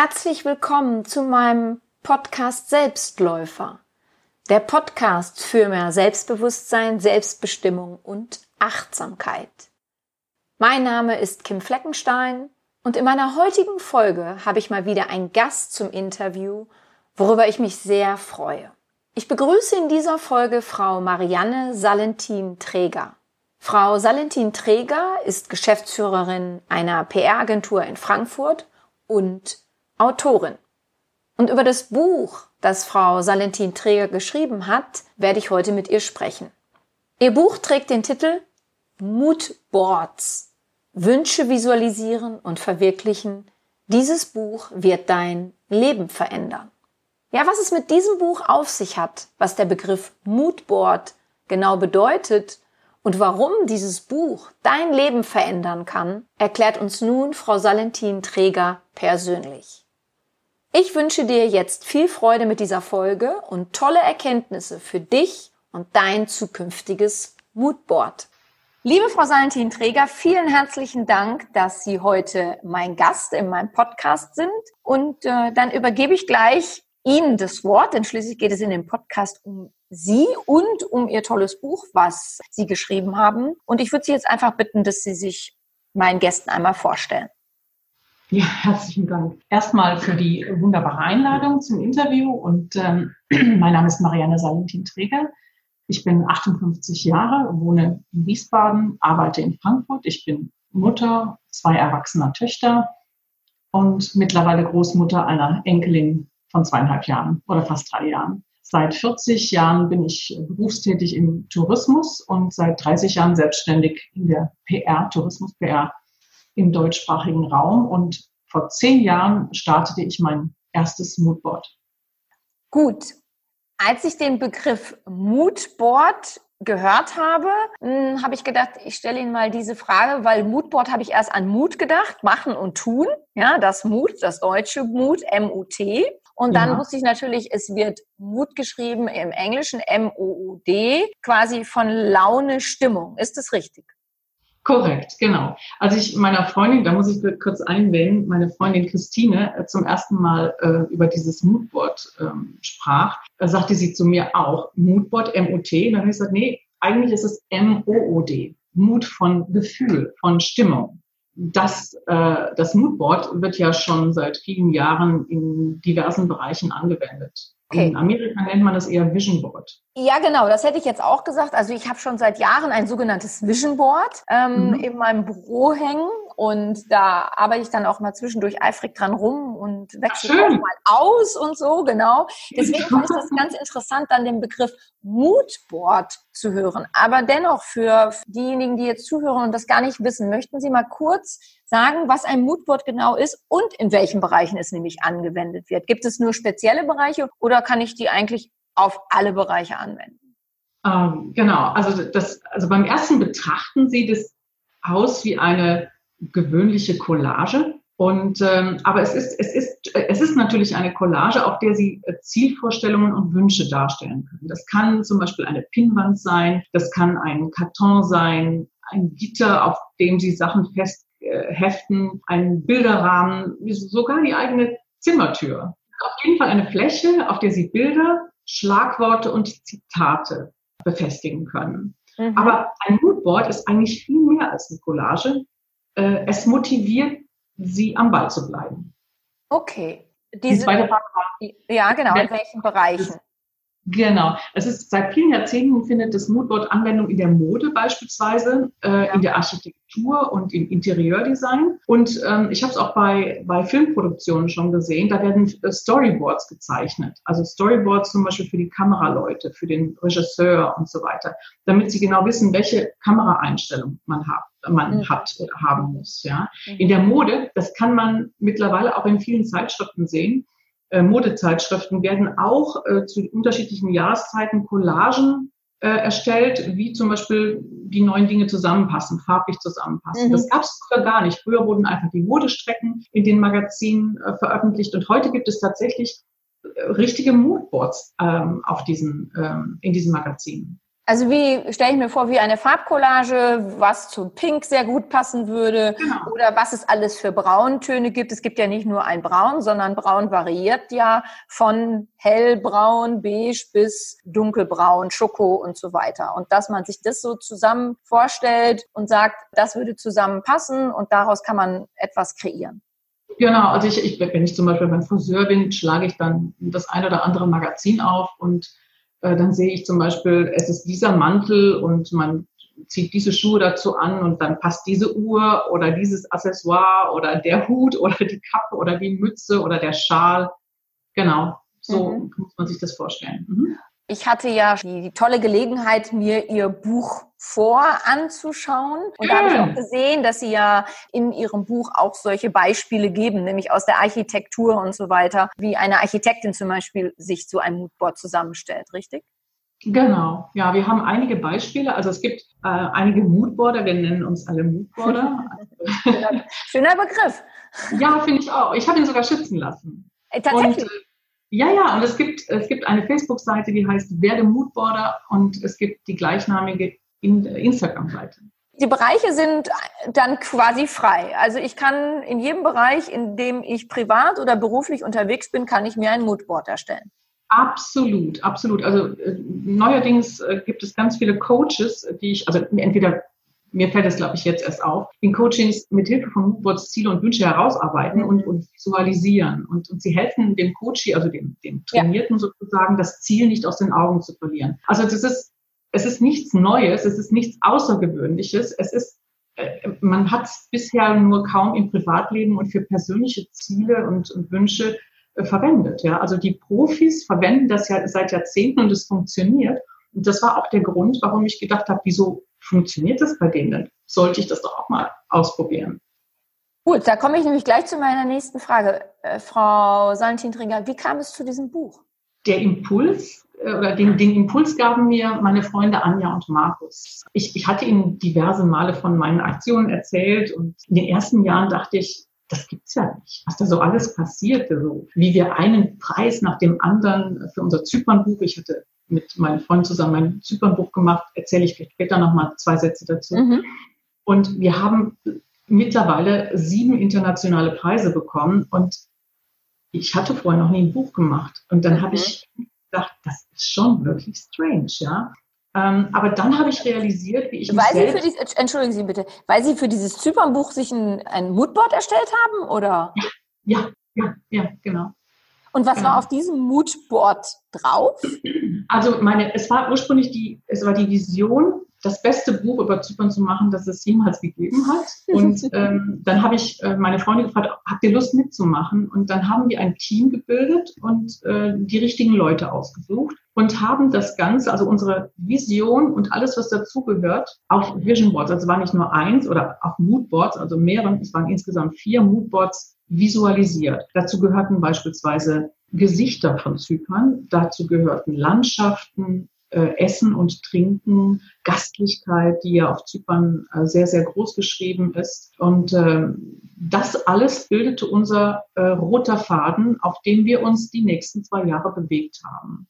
Herzlich willkommen zu meinem Podcast Selbstläufer. Der Podcast für mehr Selbstbewusstsein, Selbstbestimmung und Achtsamkeit. Mein Name ist Kim Fleckenstein und in meiner heutigen Folge habe ich mal wieder einen Gast zum Interview, worüber ich mich sehr freue. Ich begrüße in dieser Folge Frau Marianne Salentin-Träger. Frau Salentin-Träger ist Geschäftsführerin einer PR-Agentur in Frankfurt und Autorin. Und über das Buch, das Frau Salentin Träger geschrieben hat, werde ich heute mit ihr sprechen. Ihr Buch trägt den Titel Moodboards. Wünsche visualisieren und verwirklichen. Dieses Buch wird dein Leben verändern. Ja, was es mit diesem Buch auf sich hat, was der Begriff Moodboard genau bedeutet und warum dieses Buch dein Leben verändern kann, erklärt uns nun Frau Salentin Träger persönlich. Ich wünsche dir jetzt viel Freude mit dieser Folge und tolle Erkenntnisse für dich und dein zukünftiges Moodboard. Liebe Frau Salentin Träger, vielen herzlichen Dank, dass Sie heute mein Gast in meinem Podcast sind. Und äh, dann übergebe ich gleich Ihnen das Wort, denn schließlich geht es in dem Podcast um Sie und um Ihr tolles Buch, was Sie geschrieben haben. Und ich würde Sie jetzt einfach bitten, dass Sie sich meinen Gästen einmal vorstellen. Ja, herzlichen Dank. Erstmal für die wunderbare Einladung zum Interview. Und ähm, mein Name ist Marianne Salentin-Träger. Ich bin 58 Jahre, wohne in Wiesbaden, arbeite in Frankfurt. Ich bin Mutter zwei erwachsener Töchter und mittlerweile Großmutter einer Enkelin von zweieinhalb Jahren oder fast drei Jahren. Seit 40 Jahren bin ich berufstätig im Tourismus und seit 30 Jahren selbstständig in der PR, Tourismus-PR im deutschsprachigen Raum. Und vor zehn Jahren startete ich mein erstes Moodboard. Gut. Als ich den Begriff Moodboard gehört habe, hm, habe ich gedacht, ich stelle Ihnen mal diese Frage, weil Moodboard habe ich erst an Mut gedacht, machen und tun. Ja, das Mut, das deutsche Mut, M-U-T. Und dann ja. wusste ich natürlich, es wird Mut geschrieben im Englischen, M-O-U-D, quasi von Laune, Stimmung. Ist das richtig? Korrekt, genau. Als ich meiner Freundin, da muss ich kurz einwählen, meine Freundin Christine äh, zum ersten Mal äh, über dieses Moodboard ähm, sprach, äh, sagte sie zu mir auch, Moodboard, M-O-T. Und dann habe ich gesagt, nee, eigentlich ist es M-O-O-D. Mut von Gefühl, von Stimmung. Das, äh, das Moodboard wird ja schon seit vielen Jahren in diversen Bereichen angewendet. Okay. In Amerika nennt man das eher Vision Board. Ja, genau, das hätte ich jetzt auch gesagt. Also ich habe schon seit Jahren ein sogenanntes Vision Board ähm, mhm. in meinem Büro hängen und da arbeite ich dann auch mal zwischendurch eifrig dran rum und wechsle auch mal aus und so, genau. Deswegen fand ich das ganz interessant, dann den Begriff Moodboard zu hören. Aber dennoch für diejenigen, die jetzt zuhören und das gar nicht wissen, möchten Sie mal kurz sagen, was ein Moodboard genau ist und in welchen Bereichen es nämlich angewendet wird. Gibt es nur spezielle Bereiche oder kann ich die eigentlich auf alle Bereiche anwenden? Ähm, genau, also, das, also beim ersten Betrachten sieht es aus wie eine gewöhnliche Collage. Und ähm, aber es ist es ist es ist natürlich eine Collage, auf der Sie äh, Zielvorstellungen und Wünsche darstellen können. Das kann zum Beispiel eine Pinnwand sein, das kann ein Karton sein, ein Gitter, auf dem Sie Sachen fest heften, ein Bilderrahmen, sogar die eigene Zimmertür. Auf jeden Fall eine Fläche, auf der Sie Bilder, Schlagworte und Zitate befestigen können. Mhm. Aber ein Moodboard ist eigentlich viel mehr als eine Collage äh, es motiviert sie am Ball zu bleiben. Okay. Diese, Die ja, genau. In welchen Bereichen? Genau. Es ist seit vielen Jahrzehnten findet das Moodboard Anwendung in der Mode beispielsweise, äh, ja. in der Architektur und im Interieurdesign. Und ähm, ich habe es auch bei, bei Filmproduktionen schon gesehen. Da werden äh, Storyboards gezeichnet. Also Storyboards zum Beispiel für die Kameraleute, für den Regisseur und so weiter, damit sie genau wissen, welche Kameraeinstellung man hat man mhm. hat oder haben muss. Ja. Mhm. In der Mode, das kann man mittlerweile auch in vielen Zeitschriften sehen, äh, Modezeitschriften werden auch äh, zu unterschiedlichen Jahreszeiten Collagen äh, erstellt, wie zum Beispiel die neuen Dinge zusammenpassen, farblich zusammenpassen. Mhm. Das gab es früher gar nicht. Früher wurden einfach die Modestrecken in den Magazinen äh, veröffentlicht und heute gibt es tatsächlich äh, richtige Moodboards ähm, auf diesen, ähm, in diesen Magazinen. Also wie stelle ich mir vor, wie eine Farbcollage, was zum Pink sehr gut passen würde genau. oder was es alles für Brauntöne gibt. Es gibt ja nicht nur ein Braun, sondern Braun variiert ja von hellbraun, beige bis dunkelbraun, Schoko und so weiter. Und dass man sich das so zusammen vorstellt und sagt, das würde zusammenpassen und daraus kann man etwas kreieren. Genau, also ich, ich, wenn ich zum Beispiel beim Friseur bin, schlage ich dann das ein oder andere Magazin auf und äh, dann sehe ich zum Beispiel, es ist dieser Mantel und man zieht diese Schuhe dazu an und dann passt diese Uhr oder dieses Accessoire oder der Hut oder die Kappe oder die Mütze oder der Schal. Genau, so mhm. muss man sich das vorstellen. Mhm. Ich hatte ja die tolle Gelegenheit, mir Ihr Buch vor anzuschauen. Und da habe ich auch gesehen, dass Sie ja in Ihrem Buch auch solche Beispiele geben, nämlich aus der Architektur und so weiter, wie eine Architektin zum Beispiel sich so ein Moodboard zusammenstellt, richtig? Genau, ja, wir haben einige Beispiele. Also es gibt äh, einige Moodboarder, wir nennen uns alle Moodboarder. schöner, schöner Begriff. Ja, finde ich auch. Ich habe ihn sogar schützen lassen. Äh, tatsächlich. Und, ja, ja, und es gibt, es gibt eine Facebook-Seite, die heißt Werde Moodboarder und es gibt die gleichnamige Instagram-Seite. Die Bereiche sind dann quasi frei. Also ich kann in jedem Bereich, in dem ich privat oder beruflich unterwegs bin, kann ich mir ein Moodboard erstellen. Absolut, absolut. Also äh, neuerdings äh, gibt es ganz viele Coaches, die ich, also entweder mir fällt es, glaube ich, jetzt erst auf, in Coachings mit Hilfe von Moodboards Ziele und Wünsche herausarbeiten und, und visualisieren. Und, und sie helfen dem Coachie, also dem, dem Trainierten ja. sozusagen, das Ziel nicht aus den Augen zu verlieren. Also das ist, es ist nichts Neues, es ist nichts Außergewöhnliches, es ist äh, man hat es bisher nur kaum im Privatleben und für persönliche Ziele und, und Wünsche äh, verwendet. Ja? Also die Profis verwenden das ja seit Jahrzehnten und es funktioniert. Und das war auch der Grund, warum ich gedacht habe, wieso funktioniert das bei denen? Sollte ich das doch auch mal ausprobieren. Gut, da komme ich nämlich gleich zu meiner nächsten Frage. Äh, Frau Salentin-Trinker, wie kam es zu diesem Buch? Der Impuls oder den, den Impuls gaben mir meine Freunde Anja und Markus. Ich, ich hatte ihnen diverse Male von meinen Aktionen erzählt und in den ersten Jahren dachte ich, das gibt's ja nicht, was da so alles passierte, so wie wir einen Preis nach dem anderen für unser Zypernbuch, ich hatte mit meinem Freund zusammen ein Zypernbuch gemacht, erzähle ich vielleicht später nochmal zwei Sätze dazu. Mhm. Und wir haben mittlerweile sieben internationale Preise bekommen und ich hatte vorher noch nie ein Buch gemacht. Und dann mhm. habe ich schon wirklich strange, ja. Ähm, aber dann habe ich realisiert, wie ich weil Sie für dieses, Entschuldigen Sie bitte, weil Sie für dieses Zypernbuch sich ein, ein Moodboard erstellt haben, oder? Ja, ja, ja, genau. Und was genau. war auf diesem Moodboard drauf? Also meine, es war ursprünglich die, es war die Vision, das beste Buch über Zypern zu machen, das es jemals gegeben hat. Und ähm, dann habe ich äh, meine Freunde gefragt, habt ihr Lust mitzumachen? Und dann haben wir ein Team gebildet und äh, die richtigen Leute ausgesucht und haben das Ganze, also unsere Vision und alles, was dazugehört, auf Vision Boards, also war nicht nur eins oder auf Moodboards, also mehreren, es waren insgesamt vier Moodboards visualisiert. Dazu gehörten beispielsweise Gesichter von Zypern, dazu gehörten Landschaften, äh, Essen und Trinken, Gastlichkeit, die ja auf Zypern äh, sehr, sehr groß geschrieben ist. Und äh, das alles bildete unser äh, roter Faden, auf dem wir uns die nächsten zwei Jahre bewegt haben.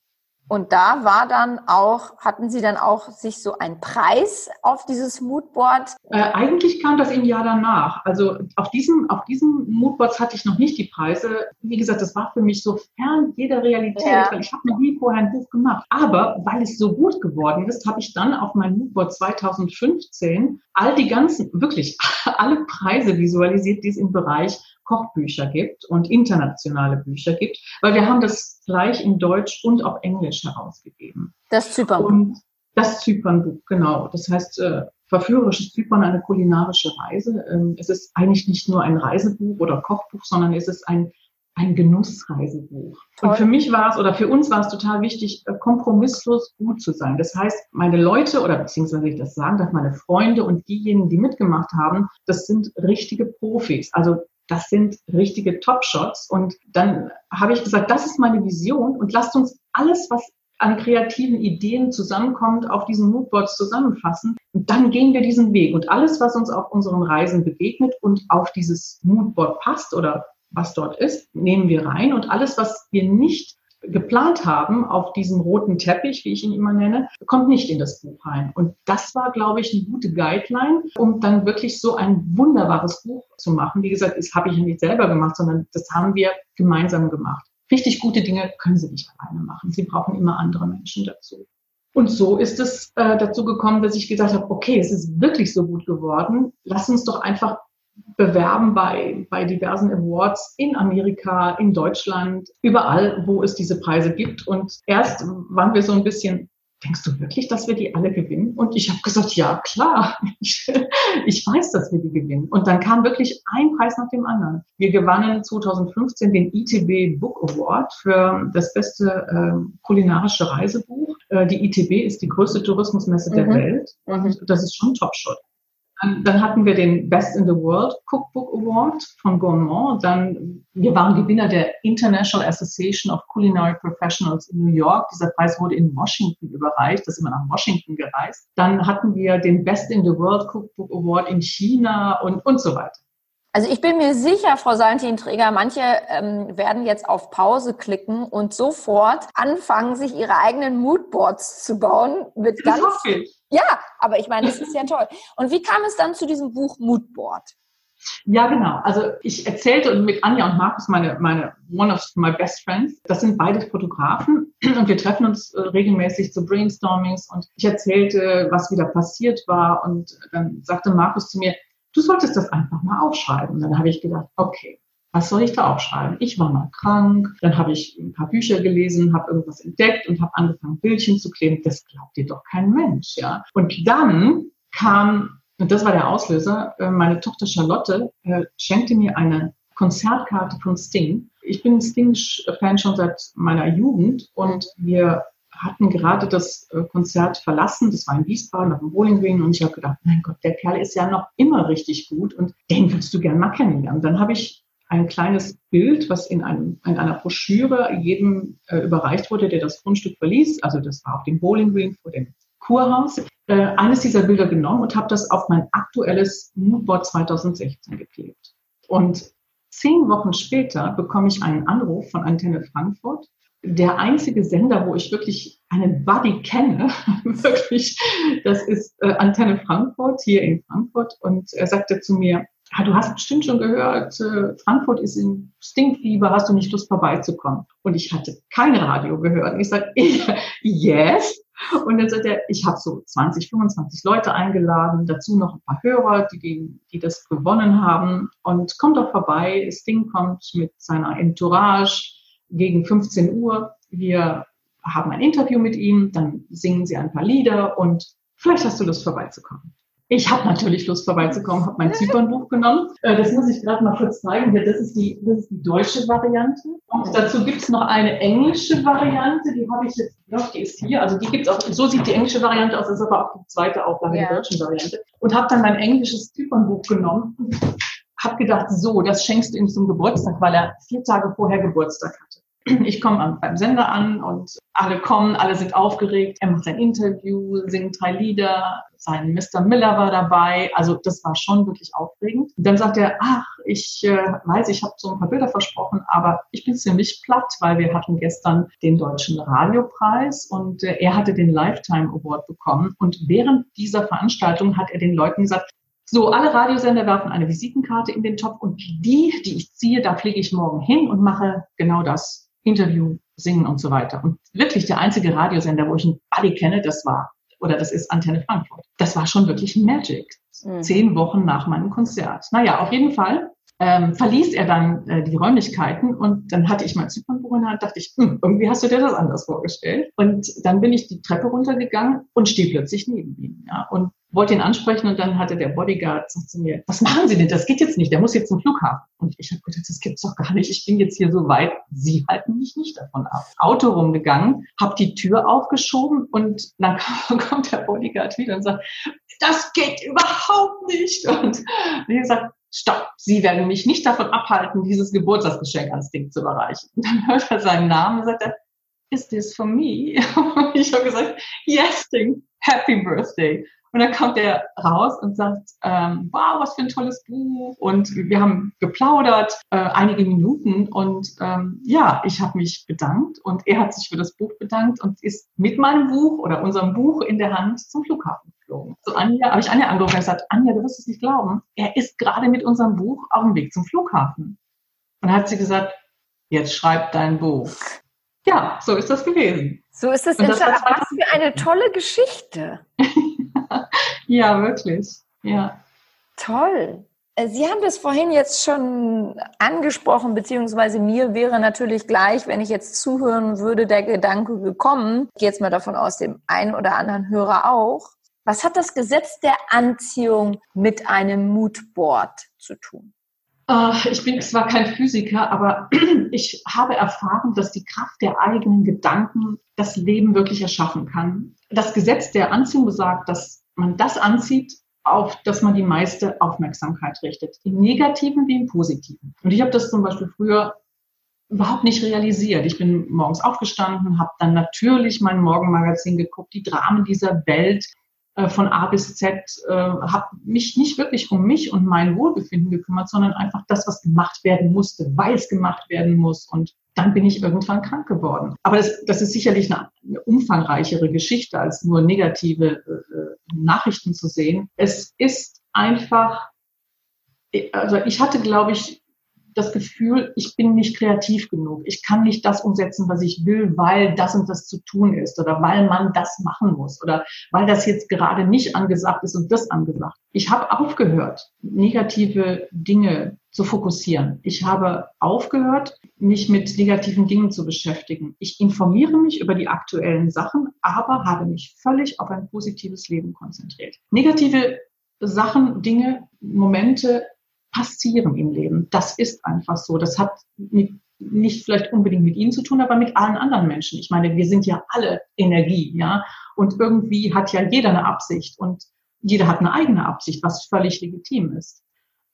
Und da war dann auch, hatten Sie dann auch sich so einen Preis auf dieses Moodboard? Äh, eigentlich kam das im Jahr danach. Also auf diesem, auf diesem Moodboards hatte ich noch nicht die Preise. Wie gesagt, das war für mich so fern jeder Realität, ja. weil ich habe noch nie vorher ein Buch gemacht. Aber weil es so gut geworden ist, habe ich dann auf mein Moodboard 2015 all die ganzen, wirklich alle Preise visualisiert, die es im Bereich Kochbücher gibt und internationale Bücher gibt, weil wir haben das gleich in Deutsch und auf Englisch herausgegeben. Das Zypernbuch. Und das Zypernbuch, genau. Das heißt, äh, verführerisches Zypern, eine kulinarische Reise. Ähm, es ist eigentlich nicht nur ein Reisebuch oder Kochbuch, sondern es ist ein ein Genussreisebuch. Toll. Und für mich war es oder für uns war es total wichtig, äh, kompromisslos gut zu sein. Das heißt, meine Leute oder beziehungsweise ich das sagen darf, meine Freunde und diejenigen, die mitgemacht haben, das sind richtige Profis. Also das sind richtige Top-Shots. Und dann habe ich gesagt, das ist meine Vision und lasst uns alles, was an kreativen Ideen zusammenkommt, auf diesen Moodboards zusammenfassen. Und dann gehen wir diesen Weg. Und alles, was uns auf unseren Reisen begegnet und auf dieses Moodboard passt oder was dort ist, nehmen wir rein. Und alles, was wir nicht geplant haben auf diesem roten Teppich, wie ich ihn immer nenne, kommt nicht in das Buch rein. Und das war, glaube ich, eine gute Guideline, um dann wirklich so ein wunderbares Buch zu machen. Wie gesagt, das habe ich nicht selber gemacht, sondern das haben wir gemeinsam gemacht. Richtig gute Dinge können Sie nicht alleine machen. Sie brauchen immer andere Menschen dazu. Und so ist es äh, dazu gekommen, dass ich gesagt habe, okay, es ist wirklich so gut geworden. Lass uns doch einfach bewerben bei, bei diversen Awards in Amerika, in Deutschland, überall, wo es diese Preise gibt. Und erst waren wir so ein bisschen, denkst du wirklich, dass wir die alle gewinnen? Und ich habe gesagt, ja, klar, ich, ich weiß, dass wir die gewinnen. Und dann kam wirklich ein Preis nach dem anderen. Wir gewannen 2015 den ITB Book Award für das beste äh, kulinarische Reisebuch. Äh, die ITB ist die größte Tourismusmesse mhm. der Welt. Und mhm. das ist schon Top-Shot. Dann, dann hatten wir den Best in the World Cookbook Award von Gourmand. Dann, wir waren Gewinner der International Association of Culinary Professionals in New York. Dieser Preis wurde in Washington überreicht. Das ist immer nach Washington gereist. Dann hatten wir den Best in the World Cookbook Award in China und, und so weiter. Also ich bin mir sicher, Frau Salentin-Träger, manche ähm, werden jetzt auf Pause klicken und sofort anfangen, sich ihre eigenen Moodboards zu bauen mit ganz. Das hoffe ich. Ja, aber ich meine, das ist ja toll. Und wie kam es dann zu diesem Buch Moodboard? Ja, genau. Also ich erzählte mit Anja und Markus, meine, meine one of my best friends, das sind beide Fotografen und wir treffen uns äh, regelmäßig zu Brainstormings und ich erzählte, was wieder passiert war und dann sagte Markus zu mir, du solltest das einfach mal aufschreiben. Und dann habe ich gedacht, okay, was soll ich da aufschreiben? Ich war mal krank, dann habe ich ein paar Bücher gelesen, habe irgendwas entdeckt und habe angefangen, Bildchen zu kleben. Das glaubt dir doch kein Mensch, ja. Und dann kam, und das war der Auslöser, äh, meine Tochter Charlotte äh, schenkte mir eine Konzertkarte von Sting. Ich bin Sting-Fan schon seit meiner Jugend und wir hatten gerade das äh, Konzert verlassen. Das war in Wiesbaden auf dem Bowling Green und ich habe gedacht, mein Gott, der Kerl ist ja noch immer richtig gut und den würdest du gerne mal kennenlernen. Dann habe ich ein kleines Bild, was in, einem, in einer Broschüre jedem äh, überreicht wurde, der das Grundstück verließ. Also das war auf dem Bowling Green vor dem Kurhaus. Äh, eines dieser Bilder genommen und habe das auf mein aktuelles Moodboard 2016 geklebt. Und zehn Wochen später bekomme ich einen Anruf von Antenne Frankfurt. Der einzige Sender, wo ich wirklich einen Buddy kenne, wirklich, das ist äh, Antenne Frankfurt hier in Frankfurt. Und er sagte zu mir, ah, du hast bestimmt schon gehört, äh, Frankfurt ist in Stinkfieber, hast du nicht Lust vorbeizukommen? Und ich hatte kein Radio gehört. Und ich sagte, yes. Und dann sagt er, ich habe so 20, 25 Leute eingeladen, dazu noch ein paar Hörer, die, die, die das gewonnen haben. Und komm doch vorbei, Sting kommt mit seiner Entourage gegen 15 Uhr. Wir haben ein Interview mit ihm, dann singen sie ein paar Lieder und vielleicht hast du Lust vorbeizukommen. Ich habe natürlich Lust vorbeizukommen, habe mein Zypernbuch genommen. Äh, das muss ich gerade mal kurz zeigen. Das ist die, das ist die deutsche Variante. Und dazu gibt es noch eine englische Variante. Die habe ich jetzt, noch, die ist hier. Also die gibt es auch. So sieht die englische Variante aus. Das ist aber auch die zweite Auflage ja. der deutschen Variante. Und habe dann mein englisches Zypernbuch genommen habe gedacht, so, das schenkst du ihm zum Geburtstag, weil er vier Tage vorher Geburtstag hatte. Ich komme beim Sender an und alle kommen, alle sind aufgeregt. Er macht sein Interview, singt drei Lieder, sein Mr. Miller war dabei. Also das war schon wirklich aufregend. Dann sagt er, ach, ich äh, weiß, ich habe so ein paar Bilder versprochen, aber ich bin ziemlich platt, weil wir hatten gestern den Deutschen Radiopreis und äh, er hatte den Lifetime Award bekommen. Und während dieser Veranstaltung hat er den Leuten gesagt, so, alle Radiosender werfen eine Visitenkarte in den Topf und die, die ich ziehe, da fliege ich morgen hin und mache genau das. Interview, Singen und so weiter. Und wirklich der einzige Radiosender, wo ich einen Buddy kenne, das war, oder das ist Antenne Frankfurt. Das war schon wirklich Magic. Mhm. Zehn Wochen nach meinem Konzert. Naja, auf jeden Fall ähm, verließ er dann äh, die Räumlichkeiten und dann hatte ich mein Zypernbuch in der Hand, dachte ich, hm, irgendwie hast du dir das anders vorgestellt. Und dann bin ich die Treppe runtergegangen und stehe plötzlich neben ihm. Ja, und wollte ihn ansprechen und dann hatte der Bodyguard sagt zu mir, was machen Sie denn? Das geht jetzt nicht, der muss jetzt zum Flughafen. Und ich habe gedacht, das gibt's doch gar nicht. Ich bin jetzt hier so weit, Sie halten mich nicht davon ab. Auto rumgegangen, habe die Tür aufgeschoben und dann kommt der Bodyguard wieder und sagt, das geht überhaupt nicht. Und wie gesagt, stopp, Sie werden mich nicht davon abhalten, dieses Geburtstagsgeschenk ans Ding zu überreichen. Und dann hört er seinen Namen und sagt er, is this for me? Ich habe gesagt, yes, Ding, happy birthday. Und dann kommt er raus und sagt, ähm, wow, was für ein tolles Buch. Und wir haben geplaudert, äh, einige Minuten. Und ähm, ja, ich habe mich bedankt und er hat sich für das Buch bedankt und ist mit meinem Buch oder unserem Buch in der Hand zum Flughafen geflogen. Zu Anja habe ich Anja angerufen und gesagt, Anja, du wirst es nicht glauben, er ist gerade mit unserem Buch auf dem Weg zum Flughafen. Und hat sie gesagt, jetzt schreib dein Buch. Ja, so ist das gewesen. So ist es entstanden. Was für eine tolle Geschichte. ja, wirklich. Ja. Toll. Äh, Sie haben das vorhin jetzt schon angesprochen, beziehungsweise mir wäre natürlich gleich, wenn ich jetzt zuhören würde, der Gedanke gekommen, ich gehe jetzt mal davon aus, dem einen oder anderen Hörer auch. Was hat das Gesetz der Anziehung mit einem Moodboard zu tun? Ich bin zwar kein Physiker, aber ich habe erfahren, dass die Kraft der eigenen Gedanken das Leben wirklich erschaffen kann. Das Gesetz der Anziehung besagt, dass man das anzieht, auf das man die meiste Aufmerksamkeit richtet. Im Negativen wie im Positiven. Und ich habe das zum Beispiel früher überhaupt nicht realisiert. Ich bin morgens aufgestanden, habe dann natürlich mein Morgenmagazin geguckt, die Dramen dieser Welt, äh, von A bis Z, äh, habe mich nicht wirklich um mich und mein Wohlbefinden gekümmert, sondern einfach das, was gemacht werden musste, weil es gemacht werden muss. Und dann bin ich irgendwann krank geworden. Aber das, das ist sicherlich eine, umfangreichere Geschichte, als nur negative äh, Nachrichten zu sehen. Es ist einfach, also ich hatte, glaube ich, das Gefühl, ich bin nicht kreativ genug. Ich kann nicht das umsetzen, was ich will, weil das und das zu tun ist oder weil man das machen muss oder weil das jetzt gerade nicht angesagt ist und das angesagt. Ich habe aufgehört, negative Dinge zu fokussieren. Ich habe aufgehört, mich mit negativen Dingen zu beschäftigen. Ich informiere mich über die aktuellen Sachen, aber habe mich völlig auf ein positives Leben konzentriert. Negative Sachen, Dinge, Momente passieren im Leben. Das ist einfach so. Das hat mit, nicht vielleicht unbedingt mit Ihnen zu tun, aber mit allen anderen Menschen. Ich meine, wir sind ja alle Energie, ja. Und irgendwie hat ja jeder eine Absicht und jeder hat eine eigene Absicht, was völlig legitim ist.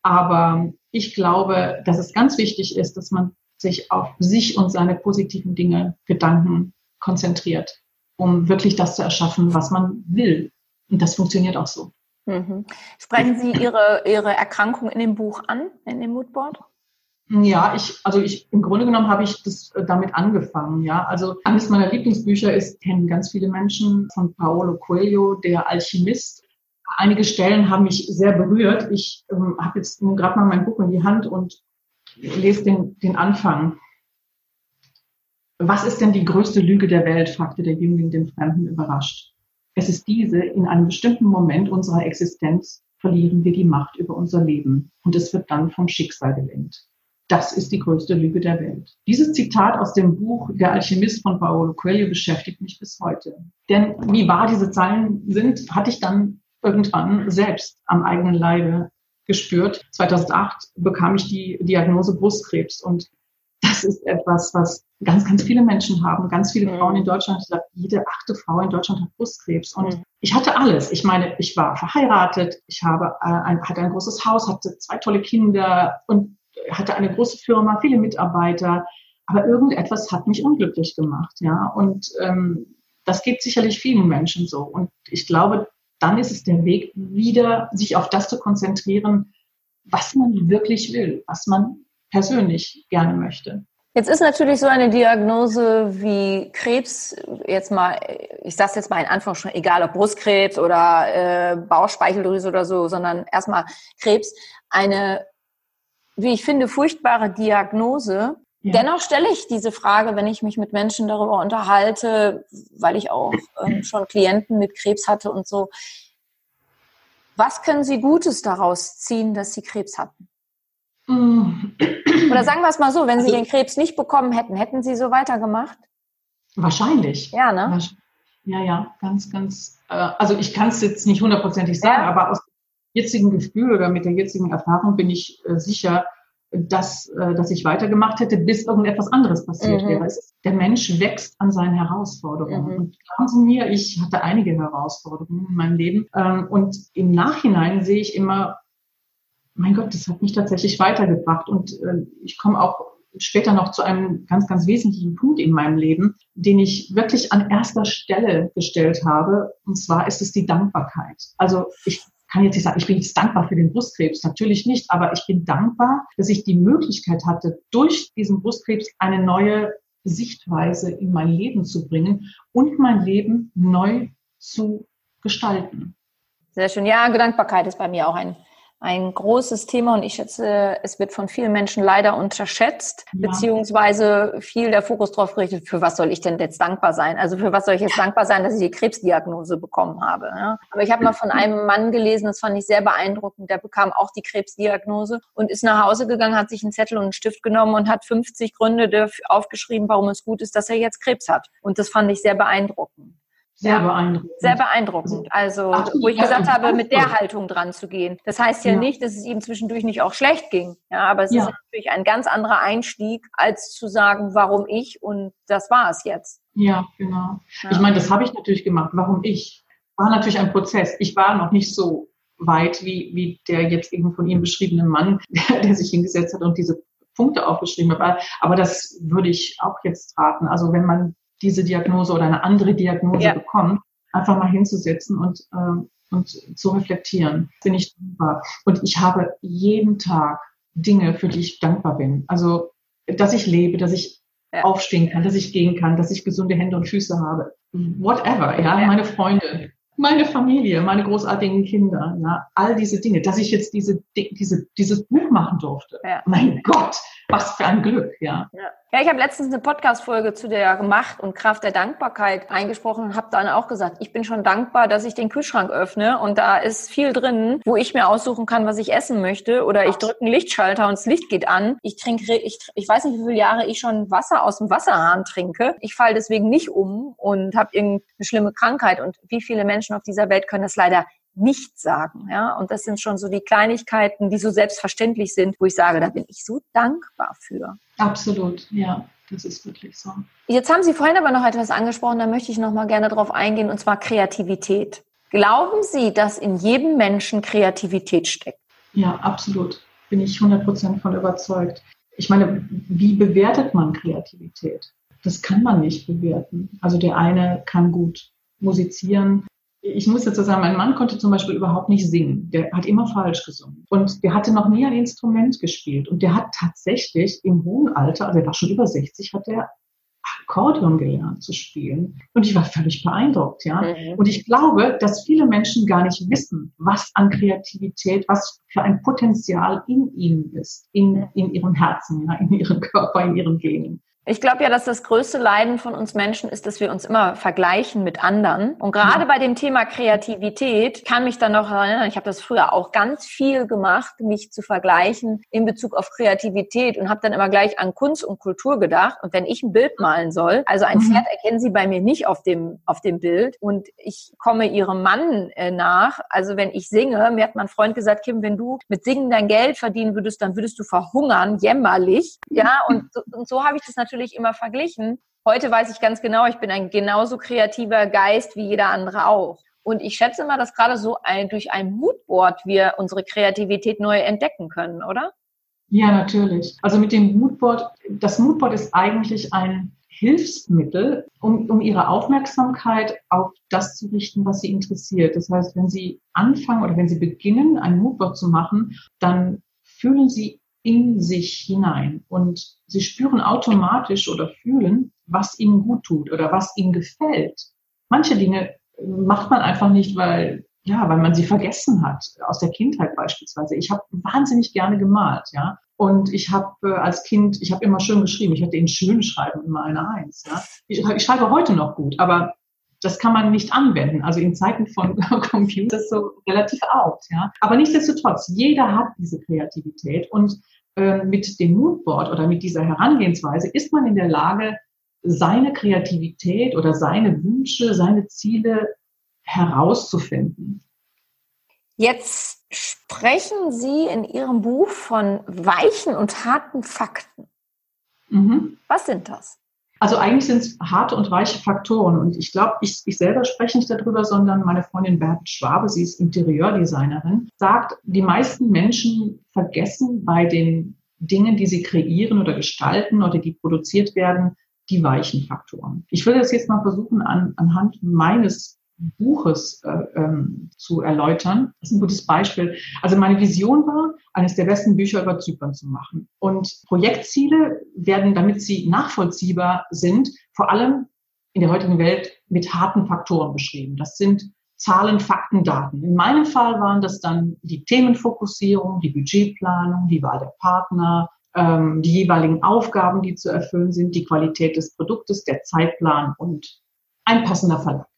Aber ich glaube, dass es ganz wichtig ist, dass man sich auf sich und seine positiven Dinge, Gedanken konzentriert, um wirklich das zu erschaffen, was man will. Und das funktioniert auch so. Mhm. Sprechen Sie Ihre, Ihre Erkrankung in dem Buch an, in dem Moodboard? Ja, ich, also ich, im Grunde genommen habe ich das äh, damit angefangen, ja. Also eines meiner Lieblingsbücher ist, kennen ganz viele Menschen, von Paolo Coelho, der Alchemist. Einige Stellen haben mich sehr berührt. Ich ähm, habe jetzt gerade mal mein Buch in die Hand und lese den, den Anfang. Was ist denn die größte Lüge der Welt? fragte der Jüngling den Fremden überrascht. Es ist diese, in einem bestimmten Moment unserer Existenz verlieren wir die Macht über unser Leben und es wird dann vom Schicksal gelenkt. Das ist die größte Lüge der Welt. Dieses Zitat aus dem Buch Der Alchemist von Paolo Coelho beschäftigt mich bis heute. Denn wie wahr diese Zeilen sind, hatte ich dann irgendwann selbst am eigenen Leibe gespürt. 2008 bekam ich die Diagnose Brustkrebs und das ist etwas, was ganz, ganz viele Menschen haben. Ganz viele mhm. Frauen in Deutschland, ich glaube, jede achte Frau in Deutschland hat Brustkrebs. Und mhm. ich hatte alles. Ich meine, ich war verheiratet, ich habe äh, ein, hatte ein großes Haus, hatte zwei tolle Kinder und hatte eine große Firma, viele Mitarbeiter. Aber irgendetwas hat mich unglücklich gemacht, ja. Und ähm, das geht sicherlich vielen Menschen so. Und ich glaube, dann ist es der Weg, wieder sich auf das zu konzentrieren, was man wirklich will, was man persönlich gerne möchte. Jetzt ist natürlich so eine Diagnose wie Krebs, jetzt mal, ich sage jetzt mal in Anführungsstrichen, egal ob Brustkrebs oder äh, Bauchspeicheldrüse oder so, sondern erstmal Krebs, eine, wie ich finde, furchtbare Diagnose. Ja. Dennoch stelle ich diese Frage, wenn ich mich mit Menschen darüber unterhalte, weil ich auch ähm, schon Klienten mit Krebs hatte und so. Was können Sie Gutes daraus ziehen, dass Sie Krebs hatten? Mm. Oder sagen wir es mal so, wenn Sie also, den Krebs nicht bekommen hätten, hätten Sie so weitergemacht? Wahrscheinlich. Ja, ne? Ja, ja, ganz, ganz. Äh, also ich kann es jetzt nicht hundertprozentig sagen, ja. aber aus dem jetzigen Gefühl oder mit der jetzigen Erfahrung bin ich äh, sicher, dass, äh, dass ich weitergemacht hätte, bis irgendetwas anderes passiert mhm. wäre. Ist, der Mensch wächst an seinen Herausforderungen. Mhm. Und glauben Sie mir, ich hatte einige Herausforderungen in meinem Leben. Ähm, und im Nachhinein sehe ich immer, mein Gott, das hat mich tatsächlich weitergebracht. Und äh, ich komme auch später noch zu einem ganz, ganz wesentlichen Punkt in meinem Leben, den ich wirklich an erster Stelle gestellt habe. Und zwar ist es die Dankbarkeit. Also ich kann jetzt nicht sagen, ich bin jetzt dankbar für den Brustkrebs, natürlich nicht, aber ich bin dankbar, dass ich die Möglichkeit hatte, durch diesen Brustkrebs eine neue Sichtweise in mein Leben zu bringen und mein Leben neu zu gestalten. Sehr schön. Ja, Gedankbarkeit ist bei mir auch ein ein großes Thema und ich schätze, es wird von vielen Menschen leider unterschätzt, ja. beziehungsweise viel der Fokus darauf gerichtet, für was soll ich denn jetzt dankbar sein? Also für was soll ich jetzt dankbar sein, dass ich die Krebsdiagnose bekommen habe? Ja? Aber ich habe mal von einem Mann gelesen, das fand ich sehr beeindruckend, der bekam auch die Krebsdiagnose und ist nach Hause gegangen, hat sich einen Zettel und einen Stift genommen und hat 50 Gründe dafür aufgeschrieben, warum es gut ist, dass er jetzt Krebs hat. Und das fand ich sehr beeindruckend. Sehr beeindruckend. Sehr beeindruckend. Also, Absolut. wo ich gesagt habe, mit der Haltung dran zu gehen. Das heißt ja, ja, nicht, dass es ihm zwischendurch nicht auch schlecht ging. Ja, aber es ja. ist natürlich ein ganz anderer Einstieg, als zu sagen, warum ich und das war es jetzt. Ja, genau. Ja. Ich meine, das habe ich natürlich gemacht. Warum ich? War natürlich ein Prozess. Ich war noch nicht so weit wie, wie der jetzt eben von ihm beschriebene Mann, der, der sich hingesetzt hat und diese Punkte aufgeschrieben hat. Aber das würde ich auch jetzt raten. Also wenn man diese Diagnose oder eine andere Diagnose ja. bekommt, einfach mal hinzusetzen und, ähm, und zu reflektieren. Bin ich dankbar. Und ich habe jeden Tag Dinge, für die ich dankbar bin. Also, dass ich lebe, dass ich ja. aufstehen kann, dass ich gehen kann, dass ich gesunde Hände und Füße habe. Whatever, ja, ja. meine Freunde, meine Familie, meine großartigen Kinder, ja, all diese Dinge, dass ich jetzt diese, diese, dieses Buch machen durfte. Ja. Mein Gott, was für ein Glück, ja. Ja, ja ich habe letztens eine Podcast-Folge zu der Macht und Kraft der Dankbarkeit eingesprochen und habe dann auch gesagt, ich bin schon dankbar, dass ich den Kühlschrank öffne und da ist viel drin, wo ich mir aussuchen kann, was ich essen möchte oder ich drücke einen Lichtschalter und das Licht geht an. Ich trinke, ich, ich weiß nicht, wie viele Jahre ich schon Wasser aus dem Wasserhahn trinke. Ich falle deswegen nicht um und habe irgendeine schlimme Krankheit und wie viele Menschen auf dieser Welt können das leider nicht sagen. Ja? Und das sind schon so die Kleinigkeiten, die so selbstverständlich sind, wo ich sage, da bin ich so dankbar für. Absolut, ja. Das ist wirklich so. Jetzt haben Sie vorhin aber noch etwas angesprochen, da möchte ich noch mal gerne drauf eingehen, und zwar Kreativität. Glauben Sie, dass in jedem Menschen Kreativität steckt? Ja, absolut. Bin ich 100 Prozent von überzeugt. Ich meine, wie bewertet man Kreativität? Das kann man nicht bewerten. Also der eine kann gut musizieren, ich muss dazu sagen, mein Mann konnte zum Beispiel überhaupt nicht singen. Der hat immer falsch gesungen. Und der hatte noch nie ein Instrument gespielt. Und der hat tatsächlich im hohen Alter, also er war schon über 60, hat er Akkordeon gelernt zu spielen. Und ich war völlig beeindruckt, ja. Mhm. Und ich glaube, dass viele Menschen gar nicht wissen, was an Kreativität, was für ein Potenzial in ihnen ist, in, in ihrem Herzen, ja, in ihrem Körper, in ihren Genen. Ich glaube ja, dass das größte Leiden von uns Menschen ist, dass wir uns immer vergleichen mit anderen. Und gerade ja. bei dem Thema Kreativität kann mich dann noch erinnern, ich habe das früher auch ganz viel gemacht, mich zu vergleichen in Bezug auf Kreativität und habe dann immer gleich an Kunst und Kultur gedacht. Und wenn ich ein Bild malen soll, also ein mhm. Pferd erkennen Sie bei mir nicht auf dem, auf dem Bild und ich komme Ihrem Mann äh, nach. Also wenn ich singe, mir hat mein Freund gesagt, Kim, wenn du mit Singen dein Geld verdienen würdest, dann würdest du verhungern, jämmerlich. Ja, und so, und so habe ich das natürlich natürlich immer verglichen. Heute weiß ich ganz genau, ich bin ein genauso kreativer Geist wie jeder andere auch. Und ich schätze mal, dass gerade so ein, durch ein Moodboard wir unsere Kreativität neu entdecken können, oder? Ja, natürlich. Also mit dem Moodboard, das Moodboard ist eigentlich ein Hilfsmittel, um, um ihre Aufmerksamkeit auf das zu richten, was sie interessiert. Das heißt, wenn Sie anfangen oder wenn Sie beginnen, ein Moodboard zu machen, dann fühlen Sie in sich hinein und sie spüren automatisch oder fühlen, was ihnen gut tut oder was ihnen gefällt. Manche Dinge macht man einfach nicht, weil ja, weil man sie vergessen hat aus der Kindheit beispielsweise. Ich habe wahnsinnig gerne gemalt, ja. Und ich habe äh, als Kind, ich habe immer schön geschrieben. Ich hatte in schön schreiben immer eine Eins. Ja? Ich, ich schreibe heute noch gut, aber das kann man nicht anwenden. Also in Zeiten von Computers so relativ out. Ja? Aber nichtsdestotrotz, jeder hat diese Kreativität und äh, mit dem Moodboard oder mit dieser Herangehensweise ist man in der Lage, seine Kreativität oder seine Wünsche, seine Ziele herauszufinden. Jetzt sprechen Sie in Ihrem Buch von weichen und harten Fakten. Mhm. Was sind das? Also eigentlich sind es harte und weiche Faktoren. Und ich glaube, ich, ich selber spreche nicht darüber, sondern meine Freundin Bert Schwabe, sie ist Interieurdesignerin, sagt, die meisten Menschen vergessen bei den Dingen, die sie kreieren oder gestalten oder die produziert werden, die weichen Faktoren. Ich würde das jetzt mal versuchen, an, anhand meines Buches äh, ähm, zu erläutern. Das ist ein gutes Beispiel. Also meine Vision war, eines der besten Bücher über Zypern zu machen. Und Projektziele werden, damit sie nachvollziehbar sind, vor allem in der heutigen Welt mit harten Faktoren beschrieben. Das sind Zahlen, Fakten, Daten. In meinem Fall waren das dann die Themenfokussierung, die Budgetplanung, die Wahl der Partner, ähm, die jeweiligen Aufgaben, die zu erfüllen sind, die Qualität des Produktes, der Zeitplan und ein passender Verlag.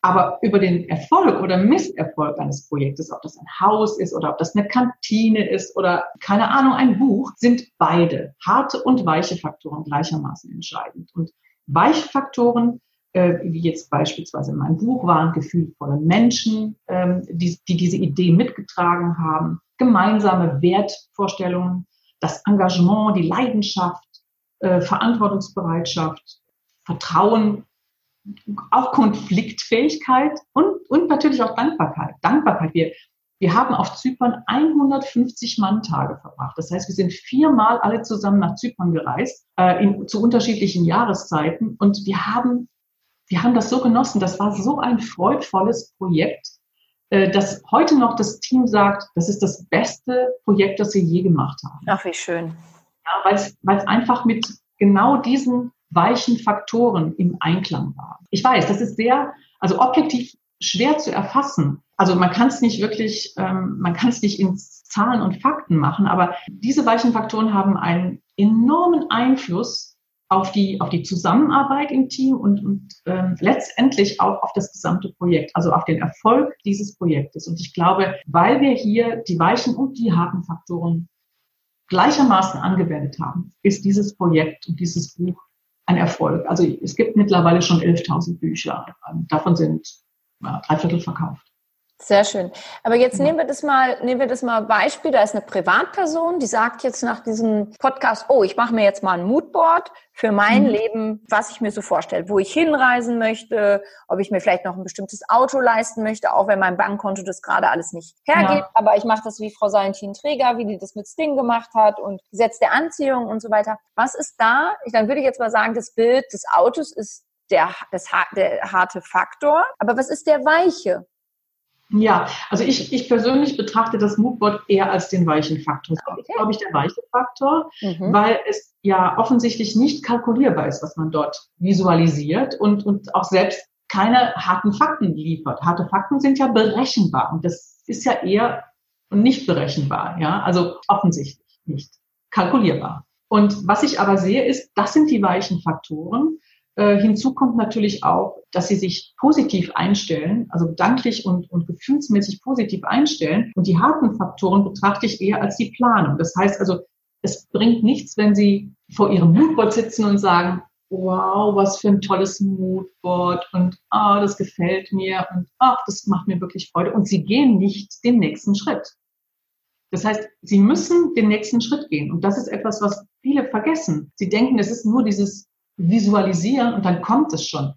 Aber über den Erfolg oder Misserfolg eines Projektes, ob das ein Haus ist oder ob das eine Kantine ist oder keine Ahnung, ein Buch, sind beide harte und weiche Faktoren gleichermaßen entscheidend. Und weiche Faktoren, äh, wie jetzt beispielsweise in meinem Buch, waren gefühlvolle Menschen, ähm, die, die diese Idee mitgetragen haben, gemeinsame Wertvorstellungen, das Engagement, die Leidenschaft, äh, Verantwortungsbereitschaft, Vertrauen auch Konfliktfähigkeit und, und natürlich auch Dankbarkeit. Dankbarkeit. Wir, wir haben auf Zypern 150 Manntage verbracht. Das heißt, wir sind viermal alle zusammen nach Zypern gereist, äh, in, zu unterschiedlichen Jahreszeiten. Und wir haben, wir haben das so genossen. Das war so ein freudvolles Projekt, äh, dass heute noch das Team sagt, das ist das beste Projekt, das sie je gemacht haben. Ach, wie schön. Ja, weil es einfach mit genau diesen weichen Faktoren im Einklang war. Ich weiß, das ist sehr, also objektiv schwer zu erfassen. Also man kann es nicht wirklich, ähm, man kann es nicht in Zahlen und Fakten machen, aber diese weichen Faktoren haben einen enormen Einfluss auf die, auf die Zusammenarbeit im Team und, und ähm, letztendlich auch auf das gesamte Projekt, also auf den Erfolg dieses Projektes. Und ich glaube, weil wir hier die weichen und die harten Faktoren gleichermaßen angewendet haben, ist dieses Projekt und dieses Buch ein Erfolg. Also es gibt mittlerweile schon 11.000 Bücher. Davon sind ja, drei Viertel verkauft. Sehr schön. Aber jetzt nehmen wir das mal, nehmen wir das mal Beispiel. Da ist eine Privatperson, die sagt jetzt nach diesem Podcast, oh, ich mache mir jetzt mal ein Moodboard für mein mhm. Leben, was ich mir so vorstelle, wo ich hinreisen möchte, ob ich mir vielleicht noch ein bestimmtes Auto leisten möchte, auch wenn mein Bankkonto das gerade alles nicht hergeht. Ja. Aber ich mache das wie Frau Salentin Träger, wie die das mit Sting gemacht hat und Gesetz der Anziehung und so weiter. Was ist da? Dann würde ich jetzt mal sagen, das Bild des Autos ist der, das, der harte Faktor. Aber was ist der weiche? Ja, also ich, ich persönlich betrachte das Moodboard eher als den weichen Faktor. Das ist, glaube ich, der weiche Faktor, mhm. weil es ja offensichtlich nicht kalkulierbar ist, was man dort visualisiert und, und auch selbst keine harten Fakten liefert. Harte Fakten sind ja berechenbar und das ist ja eher nicht berechenbar, ja, also offensichtlich nicht kalkulierbar. Und was ich aber sehe, ist, das sind die weichen Faktoren, äh, hinzu kommt natürlich auch, dass sie sich positiv einstellen, also gedanklich und, und gefühlsmäßig positiv einstellen. Und die harten Faktoren betrachte ich eher als die Planung. Das heißt also, es bringt nichts, wenn sie vor ihrem Moodboard sitzen und sagen, wow, was für ein tolles Moodboard und ah, das gefällt mir und ach, das macht mir wirklich Freude. Und sie gehen nicht den nächsten Schritt. Das heißt, sie müssen den nächsten Schritt gehen. Und das ist etwas, was viele vergessen. Sie denken, es ist nur dieses visualisieren und dann kommt es schon.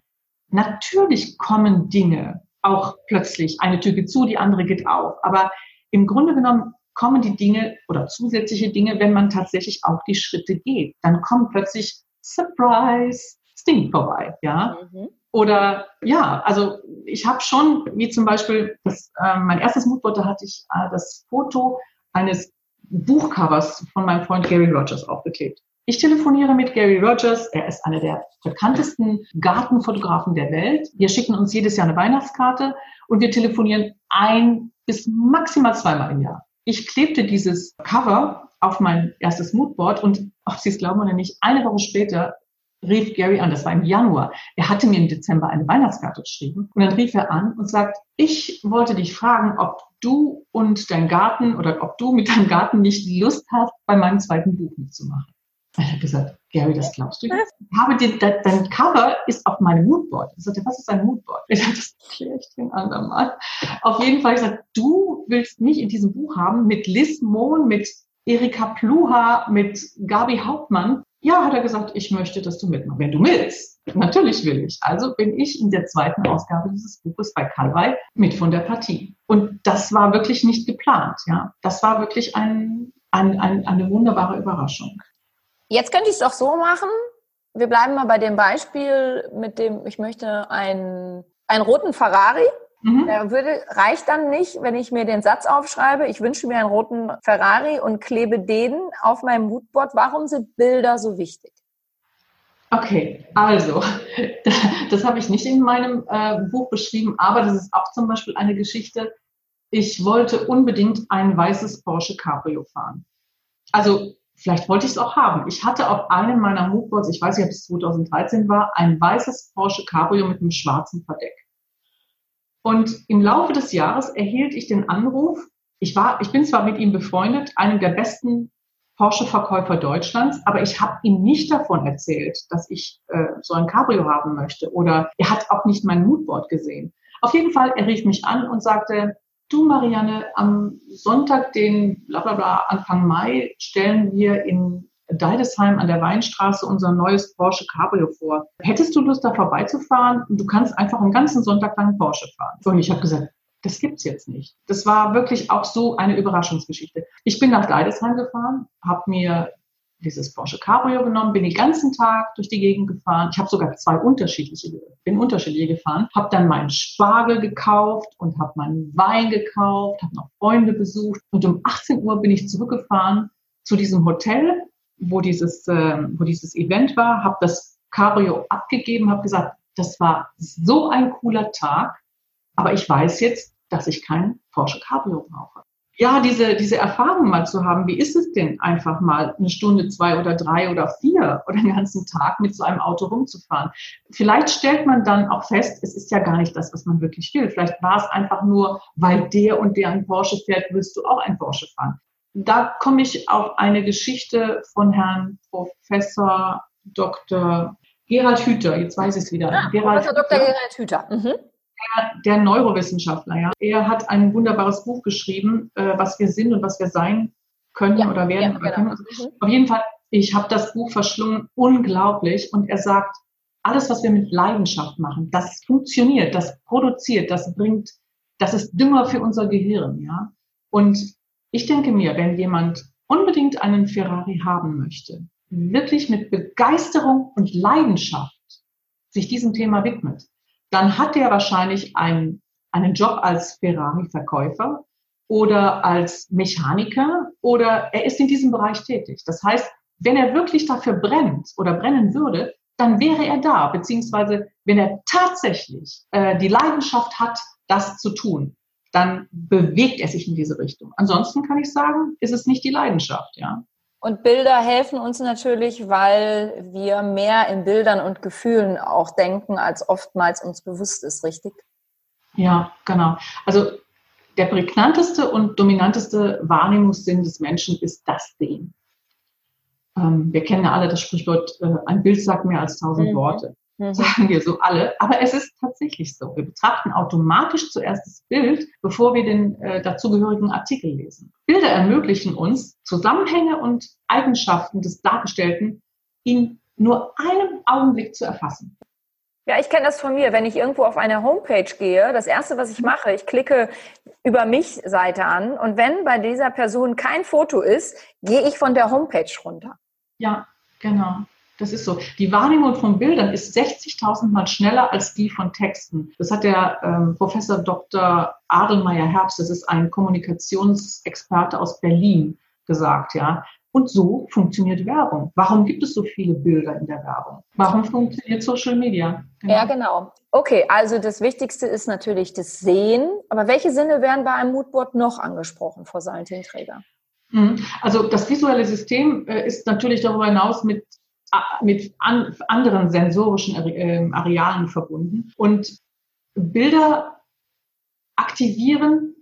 Natürlich kommen Dinge auch plötzlich. Eine Tür geht zu, die andere geht auf. Aber im Grunde genommen kommen die Dinge oder zusätzliche Dinge, wenn man tatsächlich auch die Schritte geht. Dann kommt plötzlich Surprise, Sting vorbei, ja. Mhm. Oder ja, also ich habe schon, wie zum Beispiel, das, äh, mein erstes Moodboard, da hatte ich äh, das Foto eines Buchcovers von meinem Freund Gary Rogers aufgeklebt. Ich telefoniere mit Gary Rogers. Er ist einer der bekanntesten Gartenfotografen der Welt. Wir schicken uns jedes Jahr eine Weihnachtskarte und wir telefonieren ein bis maximal zweimal im Jahr. Ich klebte dieses Cover auf mein erstes Moodboard und, ob Sie es glauben oder nicht, eine Woche später rief Gary an, das war im Januar. Er hatte mir im Dezember eine Weihnachtskarte geschrieben und dann rief er an und sagt, ich wollte dich fragen, ob du und dein Garten oder ob du mit deinem Garten nicht Lust hast, bei meinem zweiten Buch mitzumachen. Ich habe gesagt, Gary, das glaubst du jetzt? Ich habe den, dein Cover ist auf meinem Moodboard. Ich sagte, was ist ein Moodboard? Ich sagte, das kläre ich den anderen mal. Auf jeden Fall, ich sagte, du willst mich in diesem Buch haben mit Liz Mohn, mit Erika Pluha, mit Gabi Hauptmann. Ja, hat er gesagt, ich möchte, dass du mitmachst. Wenn du willst. Natürlich will ich. Also bin ich in der zweiten Ausgabe dieses Buches bei Calvai mit von der Partie. Und das war wirklich nicht geplant. Ja, das war wirklich ein ein, ein, eine wunderbare Überraschung. Jetzt könnte ich es doch so machen. Wir bleiben mal bei dem Beispiel mit dem, ich möchte einen, einen roten Ferrari. Mhm. Der würde, reicht dann nicht, wenn ich mir den Satz aufschreibe, ich wünsche mir einen roten Ferrari und klebe den auf meinem Moodboard. Warum sind Bilder so wichtig? Okay, also, das habe ich nicht in meinem äh, Buch beschrieben, aber das ist auch zum Beispiel eine Geschichte. Ich wollte unbedingt ein weißes Porsche Cabrio fahren. Also, vielleicht wollte ich es auch haben. Ich hatte auf einem meiner Moodboards, ich weiß nicht, ob es 2013 war, ein weißes Porsche Cabrio mit einem schwarzen Verdeck. Und im Laufe des Jahres erhielt ich den Anruf, ich war, ich bin zwar mit ihm befreundet, einem der besten Porsche-Verkäufer Deutschlands, aber ich habe ihm nicht davon erzählt, dass ich äh, so ein Cabrio haben möchte oder er hat auch nicht mein Moodboard gesehen. Auf jeden Fall, er rief mich an und sagte, du Marianne, am Sonntag, den bla bla bla, Anfang Mai, stellen wir in Deidesheim an der Weinstraße unser neues Porsche Cabrio vor. Hättest du Lust, da vorbeizufahren? Du kannst einfach einen ganzen Sonntag lang Porsche fahren. Und ich habe gesagt, das gibt's jetzt nicht. Das war wirklich auch so eine Überraschungsgeschichte. Ich bin nach Deidesheim gefahren, habe mir dieses Porsche Cabrio genommen, bin den ganzen Tag durch die Gegend gefahren. Ich habe sogar zwei unterschiedliche, bin unterschiedliche gefahren, habe dann meinen Spargel gekauft und habe meinen Wein gekauft, habe noch Freunde besucht und um 18 Uhr bin ich zurückgefahren zu diesem Hotel, wo dieses, äh, wo dieses Event war, habe das Cabrio abgegeben, habe gesagt, das war so ein cooler Tag, aber ich weiß jetzt, dass ich kein Porsche Cabrio brauche. Ja, diese, diese Erfahrung mal zu haben, wie ist es denn einfach mal eine Stunde, zwei oder drei oder vier oder den ganzen Tag mit so einem Auto rumzufahren? Vielleicht stellt man dann auch fest, es ist ja gar nicht das, was man wirklich will. Vielleicht war es einfach nur, weil der und der ein Porsche fährt, willst du auch ein Porsche fahren. Da komme ich auf eine Geschichte von Herrn Professor Dr. Gerald Hüther. Jetzt weiß ich es wieder. Ja, Gerald Professor Dr. Gerald Hüther. Mhm der Neurowissenschaftler, ja. Er hat ein wunderbares Buch geschrieben, äh, was wir sind und was wir sein können ja, oder werden. Ja, oder können. Also, mhm. Auf jeden Fall, ich habe das Buch verschlungen, unglaublich. Und er sagt, alles, was wir mit Leidenschaft machen, das funktioniert, das produziert, das bringt, das ist Dünger für unser Gehirn, ja. Und ich denke mir, wenn jemand unbedingt einen Ferrari haben möchte, wirklich mit Begeisterung und Leidenschaft sich diesem Thema widmet, dann hat er wahrscheinlich einen, einen Job als Ferrari-Verkäufer oder als Mechaniker oder er ist in diesem Bereich tätig. Das heißt, wenn er wirklich dafür brennt oder brennen würde, dann wäre er da, beziehungsweise wenn er tatsächlich äh, die Leidenschaft hat, das zu tun, dann bewegt er sich in diese Richtung. Ansonsten kann ich sagen, ist es nicht die Leidenschaft, ja. Und Bilder helfen uns natürlich, weil wir mehr in Bildern und Gefühlen auch denken, als oftmals uns bewusst ist, richtig? Ja, genau. Also der prägnanteste und dominanteste Wahrnehmungssinn des Menschen ist das Sehen. Ähm, wir kennen ja alle das Sprichwort, äh, ein Bild sagt mehr als tausend mhm. Worte mhm. sagen wir so alle. Aber es ist tatsächlich so. Wir betrachten automatisch zuerst das Bild, bevor wir den äh, dazugehörigen Artikel lesen. Bilder ermöglichen uns, Zusammenhänge und Eigenschaften des Dargestellten in nur einem Augenblick zu erfassen. Ja, ich kenne das von mir. Wenn ich irgendwo auf eine Homepage gehe, das erste, was ich mache, ich klicke über mich Seite an und wenn bei dieser Person kein Foto ist, gehe ich von der Homepage runter. Ja, genau. Das ist so. Die Wahrnehmung von Bildern ist 60.000 Mal schneller als die von Texten. Das hat der ähm, Professor Dr. Adelmeier Herbst, das ist ein Kommunikationsexperte aus Berlin, gesagt, ja. Und so funktioniert Werbung. Warum gibt es so viele Bilder in der Werbung? Warum funktioniert Social Media? Genau. Ja, genau. Okay, also das Wichtigste ist natürlich das Sehen. Aber welche Sinne werden bei einem Moodboard noch angesprochen vor Seilenträger? Mhm. Also das visuelle System äh, ist natürlich darüber hinaus mit mit an, anderen sensorischen ähm, Arealen verbunden. Und Bilder aktivieren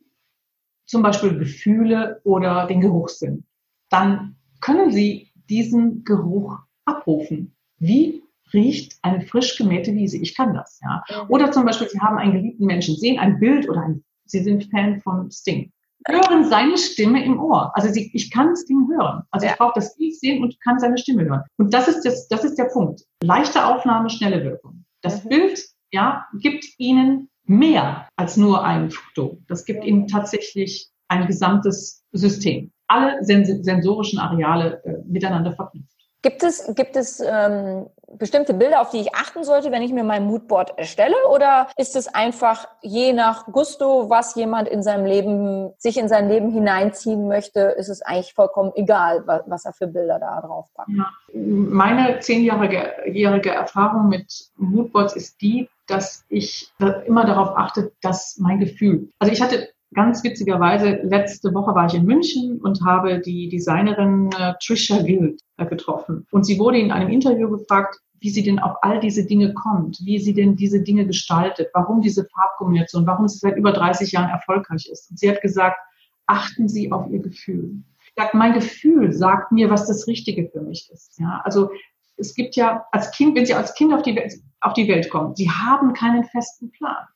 zum Beispiel Gefühle oder den Geruchssinn. Dann können Sie diesen Geruch abrufen. Wie riecht eine frisch gemähte Wiese? Ich kann das, ja. Oder zum Beispiel, Sie haben einen geliebten Menschen, sehen ein Bild oder ein, Sie sind Fan von Sting hören seine Stimme im Ohr. Also sie, ich kann das Ding hören. Also ja. ich brauche das Bild sehen und kann seine Stimme hören. Und das ist das, das ist der Punkt. Leichte Aufnahme, schnelle Wirkung. Das mhm. Bild, ja, gibt Ihnen mehr als nur ein Foto. Das gibt Ihnen tatsächlich ein gesamtes System. Alle sensorischen Areale äh, miteinander verknüpft. Gibt es, gibt es ähm, bestimmte Bilder, auf die ich achten sollte, wenn ich mir mein Moodboard erstelle? Oder ist es einfach je nach Gusto, was jemand in seinem Leben, sich in sein Leben hineinziehen möchte, ist es eigentlich vollkommen egal, was, er für Bilder da drauf packt? Ja. Meine zehnjährige Erfahrung mit Moodboards ist die, dass ich immer darauf achte, dass mein Gefühl, also ich hatte ganz witzigerweise, letzte Woche war ich in München und habe die Designerin äh, Trisha Gild äh, getroffen. Und sie wurde in einem Interview gefragt, wie sie denn auf all diese Dinge kommt, wie sie denn diese Dinge gestaltet, warum diese Farbkombination, warum sie seit über 30 Jahren erfolgreich ist. Und sie hat gesagt, achten Sie auf Ihr Gefühl. Sagt, mein Gefühl sagt mir, was das Richtige für mich ist. Ja, also es gibt ja als Kind, wenn Sie als Kind auf die, Welt, auf die Welt kommen, Sie haben keinen festen Plan.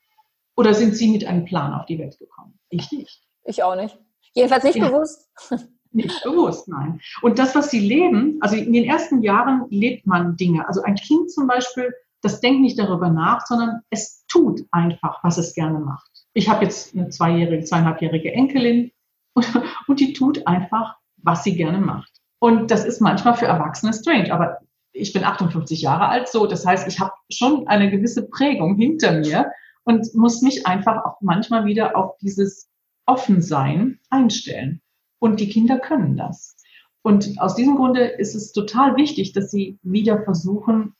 Oder sind Sie mit einem Plan auf die Welt gekommen? Ich nicht. Ich auch nicht. Jedenfalls nicht ja. bewusst. Nicht bewusst, nein. Und das, was sie leben, also in den ersten Jahren lebt man Dinge. Also ein Kind zum Beispiel, das denkt nicht darüber nach, sondern es tut einfach, was es gerne macht. Ich habe jetzt eine zweijährige, zweieinhalbjährige Enkelin und, und die tut einfach, was sie gerne macht. Und das ist manchmal für Erwachsene strange, aber ich bin 58 Jahre alt, so das heißt, ich habe schon eine gewisse Prägung hinter mir und muss mich einfach auch manchmal wieder auf dieses Offensein einstellen. Und die Kinder können das. Und aus diesem Grunde ist es total wichtig, dass sie wieder versuchen,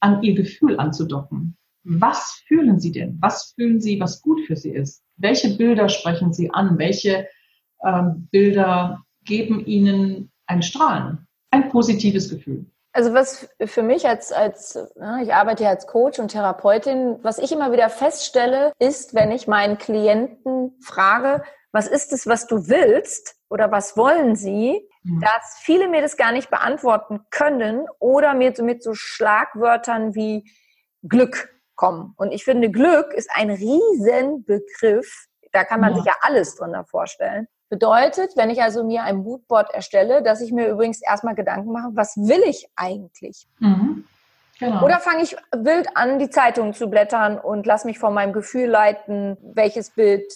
an ihr Gefühl anzudocken. Was fühlen sie denn? Was fühlen sie, was gut für sie ist? Welche Bilder sprechen sie an? Welche ähm, Bilder geben ihnen ein Strahlen, ein positives Gefühl? Also was für mich als, als ne, ich arbeite ja als Coach und Therapeutin, was ich immer wieder feststelle, ist, wenn ich meinen Klienten frage, was ist es, was du willst oder was wollen sie, mhm. dass viele mir das gar nicht beantworten können oder mir so mit so Schlagwörtern wie Glück kommen. Und ich finde, Glück ist ein Riesenbegriff. Da kann man ja. sich ja alles drunter vorstellen. Bedeutet, wenn ich also mir ein Moodboard erstelle, dass ich mir übrigens erstmal Gedanken mache, was will ich eigentlich? Mhm. Genau. Oder fange ich wild an, die Zeitung zu blättern und lass mich von meinem Gefühl leiten, welches Bild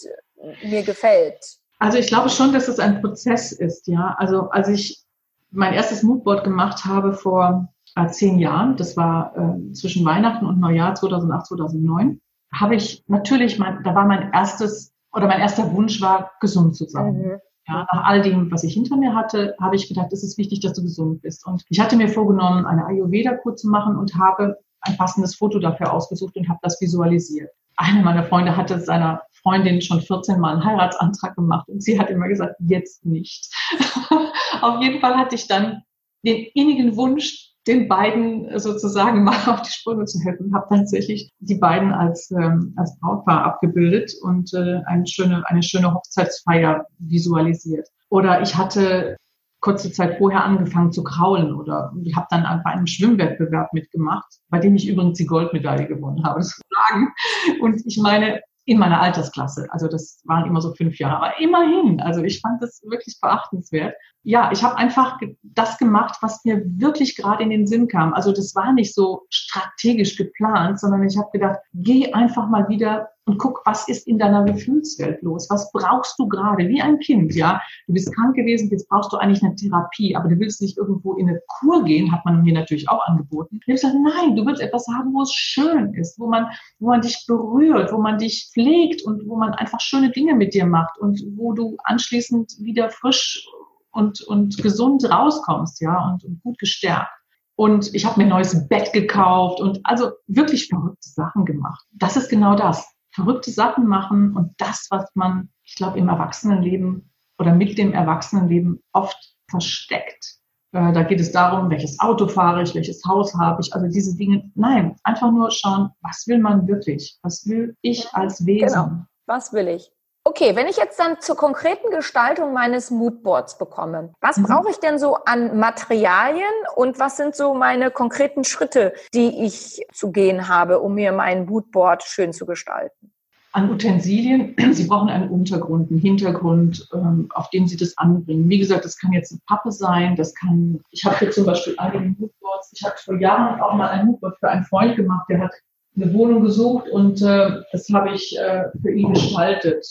mir gefällt? Also ich glaube schon, dass es ein Prozess ist, ja. Also als ich mein erstes Moodboard gemacht habe vor äh, zehn Jahren, das war äh, zwischen Weihnachten und Neujahr 2008, 2009, habe ich natürlich, mein, da war mein erstes oder mein erster Wunsch war, gesund zu sein. Mhm. Ja, nach all dem, was ich hinter mir hatte, habe ich gedacht, es ist wichtig, dass du gesund bist. Und ich hatte mir vorgenommen, eine Ayurveda-Kur zu machen und habe ein passendes Foto dafür ausgesucht und habe das visualisiert. Einer meiner Freunde hatte seiner Freundin schon 14 Mal einen Heiratsantrag gemacht und sie hat immer gesagt, jetzt nicht. Auf jeden Fall hatte ich dann den innigen Wunsch, den beiden sozusagen mal auf die Sprünge zu helfen. Habe tatsächlich die beiden als, ähm, als Brautpaar abgebildet und äh, eine, schöne, eine schöne Hochzeitsfeier visualisiert. Oder ich hatte kurze Zeit vorher angefangen zu kraulen oder ich habe dann bei einem Schwimmwettbewerb mitgemacht, bei dem ich übrigens die Goldmedaille gewonnen habe. Und ich meine, in meiner Altersklasse. Also das waren immer so fünf Jahre, aber immerhin. Also ich fand das wirklich beachtenswert. Ja, ich habe einfach das gemacht, was mir wirklich gerade in den Sinn kam. Also das war nicht so strategisch geplant, sondern ich habe gedacht, geh einfach mal wieder und guck, was ist in deiner Gefühlswelt los? Was brauchst du gerade? Wie ein Kind, ja? Du bist krank gewesen, jetzt brauchst du eigentlich eine Therapie, aber du willst nicht irgendwo in eine Kur gehen, hat man mir natürlich auch angeboten. Ich habe nein, du willst etwas haben, wo es schön ist, wo man, wo man dich berührt, wo man dich pflegt und wo man einfach schöne Dinge mit dir macht und wo du anschließend wieder frisch und, und gesund rauskommst, ja, und, und gut gestärkt. Und ich habe mir ein neues Bett gekauft und also wirklich verrückte Sachen gemacht. Das ist genau das verrückte Sachen machen und das, was man, ich glaube, im Erwachsenenleben oder mit dem Erwachsenenleben oft versteckt. Äh, da geht es darum, welches Auto fahre ich, welches Haus habe ich, also diese Dinge. Nein, einfach nur schauen, was will man wirklich? Was will ich als Wesen? Genau. Was will ich? Okay, wenn ich jetzt dann zur konkreten Gestaltung meines Moodboards bekomme, was mhm. brauche ich denn so an Materialien und was sind so meine konkreten Schritte, die ich zu gehen habe, um mir mein Moodboard schön zu gestalten? An Utensilien, Sie brauchen einen Untergrund, einen Hintergrund, ähm, auf dem Sie das anbringen. Wie gesagt, das kann jetzt eine Pappe sein, das kann, ich habe hier zum Beispiel einige Moodboards, ich habe vor Jahren auch mal ein Moodboard für einen Freund gemacht, der hat eine Wohnung gesucht und äh, das habe ich äh, für ihn gestaltet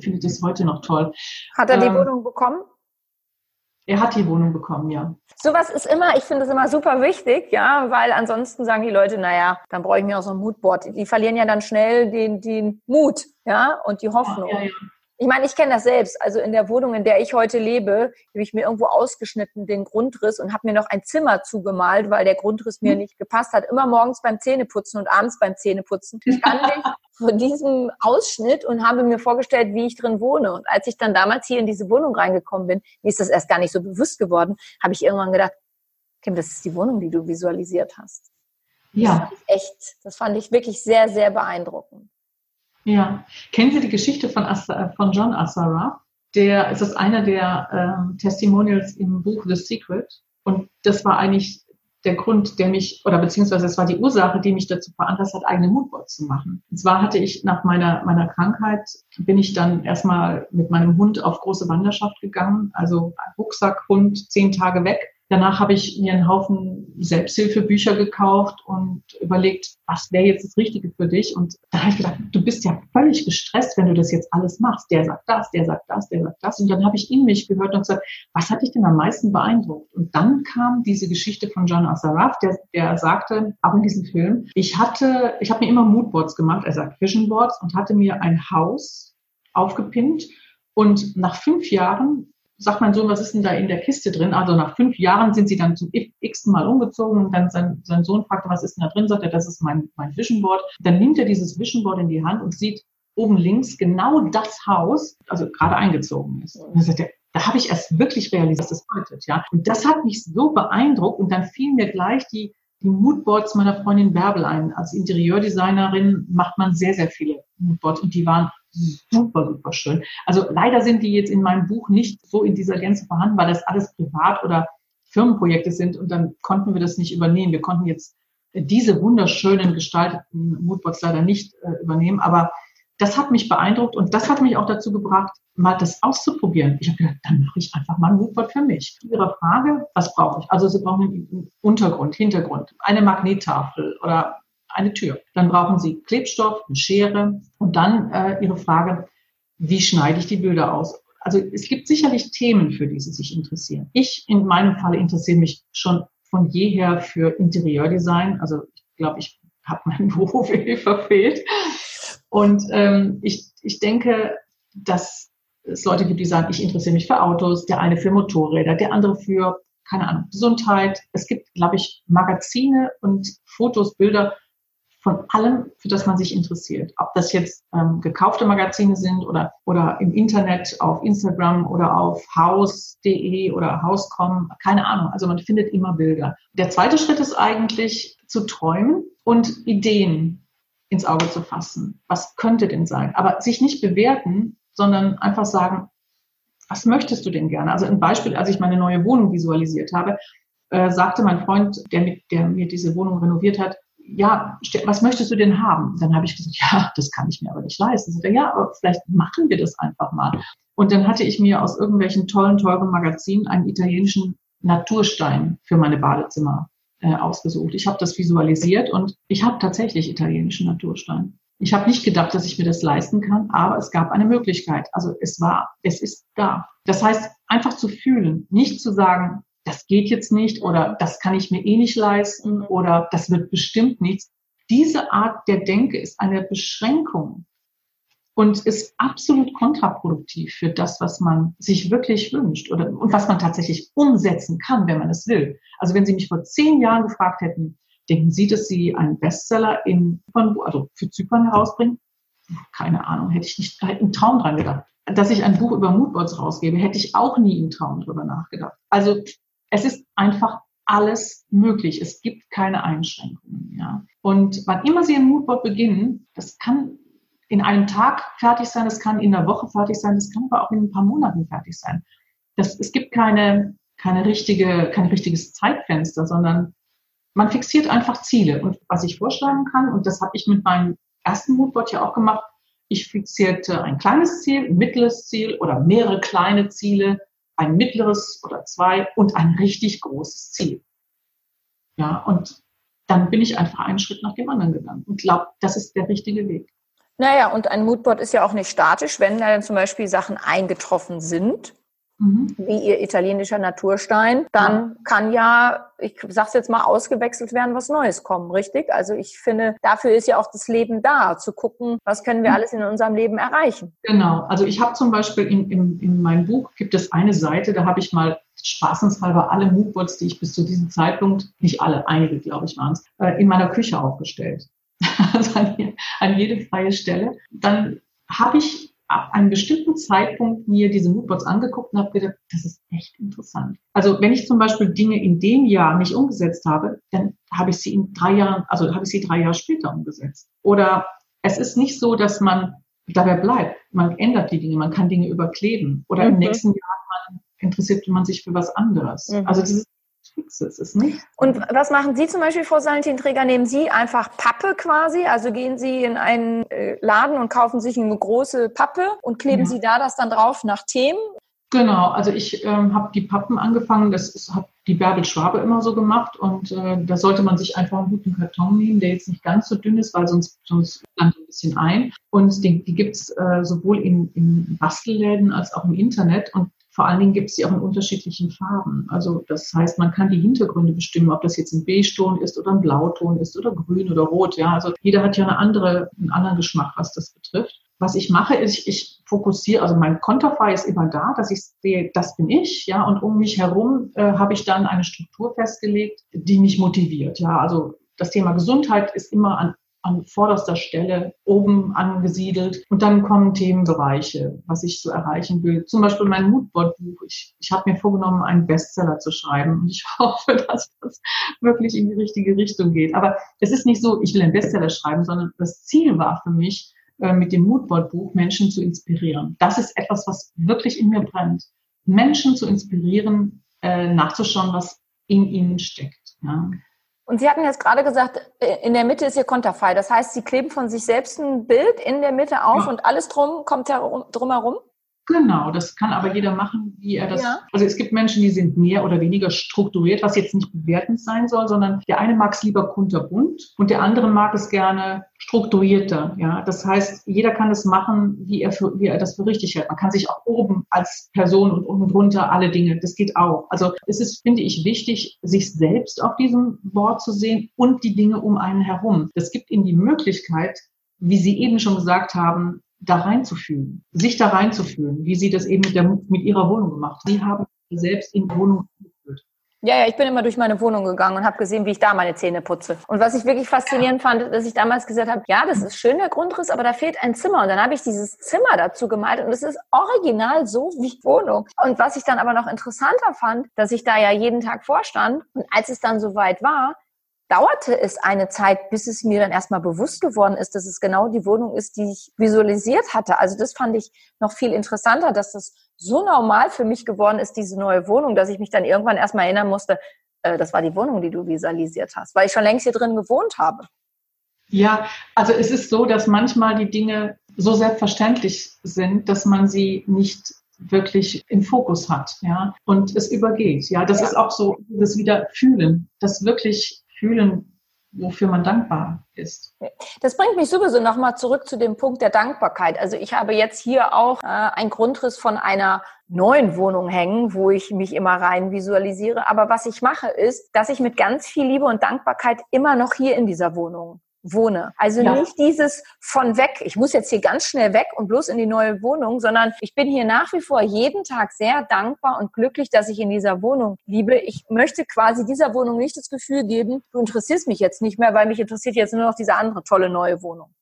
findet es heute noch toll. Hat er die ähm, Wohnung bekommen? Er hat die Wohnung bekommen, ja. Sowas ist immer, ich finde es immer super wichtig, ja, weil ansonsten sagen die Leute, naja, dann brauche ich mir auch so ein Moodboard. Die verlieren ja dann schnell den, den Mut, ja, und die Hoffnung. Ja, ja, ja. Ich meine, ich kenne das selbst. Also in der Wohnung, in der ich heute lebe, habe ich mir irgendwo ausgeschnitten den Grundriss und habe mir noch ein Zimmer zugemalt, weil der Grundriss mir hm. nicht gepasst hat. Immer morgens beim Zähneputzen und abends beim Zähneputzen stand ich vor diesem Ausschnitt und habe mir vorgestellt, wie ich drin wohne. Und als ich dann damals hier in diese Wohnung reingekommen bin, mir ist das erst gar nicht so bewusst geworden, habe ich irgendwann gedacht, Kim, das ist die Wohnung, die du visualisiert hast. Ja. Das echt, das fand ich wirklich sehr, sehr beeindruckend. Ja. Kennen Sie die Geschichte von, Asa, von John Assara? Der, ist einer der ähm, Testimonials im Buch The Secret. Und das war eigentlich der Grund, der mich, oder beziehungsweise es war die Ursache, die mich dazu veranlasst hat, eigene Moodboards zu machen. Und zwar hatte ich nach meiner, meiner Krankheit, bin ich dann erstmal mit meinem Hund auf große Wanderschaft gegangen, also Rucksack, Hund, zehn Tage weg Danach habe ich mir einen Haufen Selbsthilfebücher gekauft und überlegt, was wäre jetzt das Richtige für dich. Und da habe ich gedacht, du bist ja völlig gestresst, wenn du das jetzt alles machst. Der sagt das, der sagt das, der sagt das. Und dann habe ich in mich gehört und gesagt, was hat dich denn am meisten beeindruckt? Und dann kam diese Geschichte von John Assaraf, der, der sagte, auch in diesem Film, ich hatte, ich habe mir immer Moodboards gemacht, er sagt Vision Boards und hatte mir ein Haus aufgepinnt. Und nach fünf Jahren sagt mein Sohn, was ist denn da in der Kiste drin? Also nach fünf Jahren sind sie dann zum x Mal umgezogen und dann sein, sein Sohn fragte, was ist denn da drin? Sagt er, das ist mein, mein Vision Board. Dann nimmt er dieses Vision Board in die Hand und sieht oben links genau das Haus, also gerade eingezogen ist. Und dann sagt er, da habe ich erst wirklich realisiert, was das bedeutet, ja. Und das hat mich so beeindruckt und dann fielen mir gleich die, die Moodboards meiner Freundin Bärbel ein. Als Interieurdesignerin macht man sehr, sehr viele Moodboards und die waren super, super schön. Also leider sind die jetzt in meinem Buch nicht so in dieser Gänze vorhanden, weil das alles Privat- oder Firmenprojekte sind und dann konnten wir das nicht übernehmen. Wir konnten jetzt diese wunderschönen gestalteten Moodboards leider nicht äh, übernehmen, aber das hat mich beeindruckt und das hat mich auch dazu gebracht, mal das auszuprobieren. Ich habe gedacht, dann mache ich einfach mal ein Moodboard für mich. Ihre Frage, was brauche ich? Also Sie brauchen einen Untergrund, Hintergrund, eine Magnettafel oder eine Tür. Dann brauchen Sie Klebstoff, eine Schere und dann äh, Ihre Frage, wie schneide ich die Bilder aus? Also es gibt sicherlich Themen, für die Sie sich interessieren. Ich in meinem Fall interessiere mich schon von jeher für Interieurdesign. Also ich glaube, ich habe meinen Beruf irgendwie verfehlt. Und ähm, ich, ich denke, dass es Leute gibt, die sagen, ich interessiere mich für Autos, der eine für Motorräder, der andere für, keine Ahnung, Gesundheit. Es gibt, glaube ich, Magazine und Fotos, Bilder von allem, für das man sich interessiert. Ob das jetzt ähm, gekaufte Magazine sind oder, oder im Internet, auf Instagram oder auf haus.de oder haus.com, keine Ahnung. Also man findet immer Bilder. Der zweite Schritt ist eigentlich zu träumen und Ideen ins Auge zu fassen. Was könnte denn sein? Aber sich nicht bewerten, sondern einfach sagen, was möchtest du denn gerne? Also ein Beispiel, als ich meine neue Wohnung visualisiert habe, äh, sagte mein Freund, der, mit, der mir diese Wohnung renoviert hat, ja, was möchtest du denn haben? Dann habe ich gesagt, ja, das kann ich mir aber nicht leisten. Er, ja, aber vielleicht machen wir das einfach mal. Und dann hatte ich mir aus irgendwelchen tollen, teuren Magazinen einen italienischen Naturstein für meine Badezimmer äh, ausgesucht. Ich habe das visualisiert und ich habe tatsächlich italienischen Naturstein. Ich habe nicht gedacht, dass ich mir das leisten kann, aber es gab eine Möglichkeit. Also es war, es ist da. Das heißt, einfach zu fühlen, nicht zu sagen, das geht jetzt nicht oder das kann ich mir eh nicht leisten oder das wird bestimmt nichts. Diese Art der Denke ist eine Beschränkung und ist absolut kontraproduktiv für das, was man sich wirklich wünscht oder, und was man tatsächlich umsetzen kann, wenn man es will. Also wenn Sie mich vor zehn Jahren gefragt hätten, denken Sie, dass Sie einen Bestseller in, also für Zypern herausbringen? Keine Ahnung, hätte ich nicht, einen Traum dran gedacht. Dass ich ein Buch über Moodboards rausgebe, hätte ich auch nie im Traum drüber nachgedacht. Also es ist einfach alles möglich. Es gibt keine Einschränkungen. Ja. Und wann immer Sie ein Moodboard beginnen, das kann in einem Tag fertig sein, das kann in einer Woche fertig sein, das kann aber auch in ein paar Monaten fertig sein. Das, es gibt keine, keine richtige, kein richtiges Zeitfenster, sondern man fixiert einfach Ziele. Und was ich vorschlagen kann, und das habe ich mit meinem ersten Moodboard ja auch gemacht, ich fixierte ein kleines Ziel, ein mittleres Ziel oder mehrere kleine Ziele ein mittleres oder zwei und ein richtig großes Ziel. Ja, und dann bin ich einfach einen Schritt nach dem anderen gegangen und glaube, das ist der richtige Weg. Naja, und ein Moodboard ist ja auch nicht statisch, wenn da dann zum Beispiel Sachen eingetroffen sind, mhm. wie ihr italienischer Naturstein, dann kann ja, ich sag's jetzt mal, ausgewechselt werden, was Neues kommen, richtig? Also ich finde, dafür ist ja auch das Leben da, zu gucken, was können wir mhm. alles in unserem Leben erreichen. Genau, also ich habe zum Beispiel in, in, in meinem Buch gibt es eine Seite, da habe ich mal spaßenshalber alle Moodboards, die ich bis zu diesem Zeitpunkt, nicht alle, einige glaube ich waren es, äh, in meiner Küche aufgestellt. also an, an jede freie Stelle. Dann habe ich ab einem bestimmten Zeitpunkt mir diese Moodboards angeguckt und habe gedacht, das ist echt interessant. Also wenn ich zum Beispiel Dinge in dem Jahr nicht umgesetzt habe, dann habe ich sie in drei Jahren, also habe ich sie drei Jahre später umgesetzt. Oder es ist nicht so, dass man dabei bleibt. Man ändert die Dinge, man kann Dinge überkleben. Oder mhm. im nächsten Jahr man, interessiert man sich für was anderes. Mhm. Also dieses Fixes ist nicht. Und was machen Sie zum Beispiel, Frau Salentinträger? Nehmen Sie einfach Pappe quasi? Also gehen Sie in einen äh, Laden und kaufen sich eine große Pappe und kleben ja. Sie da das dann drauf nach Themen? Genau, also ich ähm, habe die Pappen angefangen, das hat die Bärbel Schwabe immer so gemacht und äh, da sollte man sich einfach einen guten Karton nehmen, der jetzt nicht ganz so dünn ist, weil sonst, sonst landet ein bisschen ein. Und die, die gibt es äh, sowohl in, in Bastelläden als auch im Internet und vor allen Dingen gibt es sie auch in unterschiedlichen Farben. Also das heißt, man kann die Hintergründe bestimmen, ob das jetzt ein Beige-Ton ist oder ein Blauton ist oder grün oder rot. Ja, also jeder hat ja eine andere, einen anderen Geschmack, was das betrifft. Was ich mache, ist, ich, ich fokussiere, also mein Konterfei ist immer da, dass ich sehe, das bin ich, ja, und um mich herum äh, habe ich dann eine Struktur festgelegt, die mich motiviert. Ja, also das Thema Gesundheit ist immer an an vorderster Stelle oben angesiedelt. Und dann kommen Themenbereiche, was ich so erreichen will. Zum Beispiel mein Moodboard-Buch. Ich, ich habe mir vorgenommen, einen Bestseller zu schreiben. Und ich hoffe, dass das wirklich in die richtige Richtung geht. Aber es ist nicht so, ich will einen Bestseller schreiben, sondern das Ziel war für mich, äh, mit dem Moodboard-Buch Menschen zu inspirieren. Das ist etwas, was wirklich in mir brennt. Menschen zu inspirieren, äh, nachzuschauen, was in ihnen steckt. Ja. Und Sie hatten jetzt gerade gesagt, äh, in der Mitte ist Ihr Konterfei. Das heißt, Sie kleben von sich selbst ein Bild in der Mitte auf ja. und alles drum kommt herum, drumherum? Genau, das kann aber jeder machen, wie er das. Ja. Also es gibt Menschen, die sind mehr oder weniger strukturiert, was jetzt nicht bewertend sein soll, sondern der eine mag es lieber kunterbunt und der andere mag es gerne strukturierter. Ja, das heißt, jeder kann es machen, wie er für, wie er das für richtig hält. Man kann sich auch oben als Person und unten drunter alle Dinge. Das geht auch. Also es ist, finde ich, wichtig, sich selbst auf diesem Board zu sehen und die Dinge um einen herum. Das gibt ihnen die Möglichkeit, wie Sie eben schon gesagt haben, da reinzufühlen, sich da reinzufühlen, wie Sie das eben mit, der, mit Ihrer Wohnung gemacht haben. Sie haben selbst in die Wohnung geführt. Ja, ja, ich bin immer durch meine Wohnung gegangen und habe gesehen, wie ich da meine Zähne putze. Und was ich wirklich faszinierend fand, dass ich damals gesagt habe, ja, das ist schön der Grundriss, aber da fehlt ein Zimmer. Und dann habe ich dieses Zimmer dazu gemalt und es ist original so wie Wohnung. Und was ich dann aber noch interessanter fand, dass ich da ja jeden Tag vorstand und als es dann soweit war, dauerte es eine Zeit, bis es mir dann erstmal bewusst geworden ist, dass es genau die Wohnung ist, die ich visualisiert hatte. Also das fand ich noch viel interessanter, dass das so normal für mich geworden ist, diese neue Wohnung, dass ich mich dann irgendwann erstmal erinnern musste, äh, das war die Wohnung, die du visualisiert hast, weil ich schon längst hier drin gewohnt habe. Ja, also es ist so, dass manchmal die Dinge so selbstverständlich sind, dass man sie nicht wirklich im Fokus hat, ja, und es übergeht. Ja, das ja. ist auch so, das wieder fühlen, das wirklich fühlen, wofür man dankbar ist. Das bringt mich sowieso nochmal zurück zu dem Punkt der Dankbarkeit. Also ich habe jetzt hier auch äh, einen Grundriss von einer neuen Wohnung hängen, wo ich mich immer rein visualisiere. Aber was ich mache, ist, dass ich mit ganz viel Liebe und Dankbarkeit immer noch hier in dieser Wohnung wohne. Also ja. nicht dieses von weg, ich muss jetzt hier ganz schnell weg und bloß in die neue Wohnung, sondern ich bin hier nach wie vor jeden Tag sehr dankbar und glücklich, dass ich in dieser Wohnung liebe. Ich möchte quasi dieser Wohnung nicht das Gefühl geben, du interessierst mich jetzt nicht mehr, weil mich interessiert jetzt nur noch diese andere tolle neue Wohnung.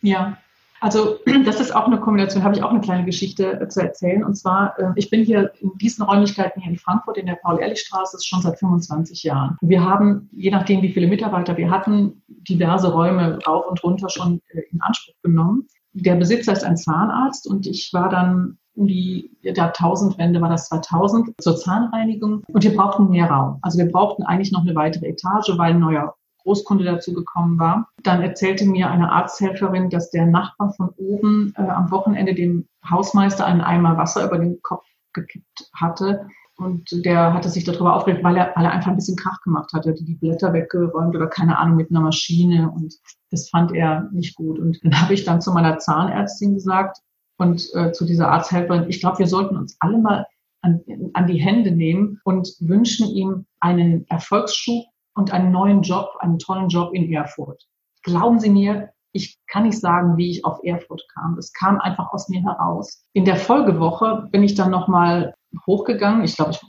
Ja, also das ist auch eine Kombination, habe ich auch eine kleine Geschichte äh, zu erzählen. Und zwar, äh, ich bin hier in diesen Räumlichkeiten hier in Frankfurt in der Paul-Ehrlich-Straße schon seit 25 Jahren. Wir haben, je nachdem wie viele Mitarbeiter wir hatten, diverse Räume rauf und runter schon äh, in Anspruch genommen. Der Besitzer ist ein Zahnarzt und ich war dann um die Jahrtausendwende war das 2000 zur Zahnreinigung und wir brauchten mehr Raum. Also wir brauchten eigentlich noch eine weitere Etage, weil ein neuer Großkunde dazu gekommen war. Dann erzählte mir eine Arzthelferin, dass der Nachbar von oben äh, am Wochenende dem Hausmeister einen Eimer Wasser über den Kopf gekippt hatte. und der hatte sich darüber aufgeregt, weil er, weil er einfach ein bisschen Krach gemacht hatte, die Blätter weggeräumt oder keine Ahnung mit einer Maschine und das fand er nicht gut. Und dann habe ich dann zu meiner Zahnärztin gesagt und äh, zu dieser Arzthelferin, ich glaube, wir sollten uns alle mal an, an die Hände nehmen und wünschen ihm einen Erfolgsschub und einen neuen Job, einen tollen Job in Erfurt. Glauben Sie mir, ich kann nicht sagen, wie ich auf Erfurt kam. Es kam einfach aus mir heraus. In der Folgewoche bin ich dann nochmal hochgegangen. Ich glaube, ich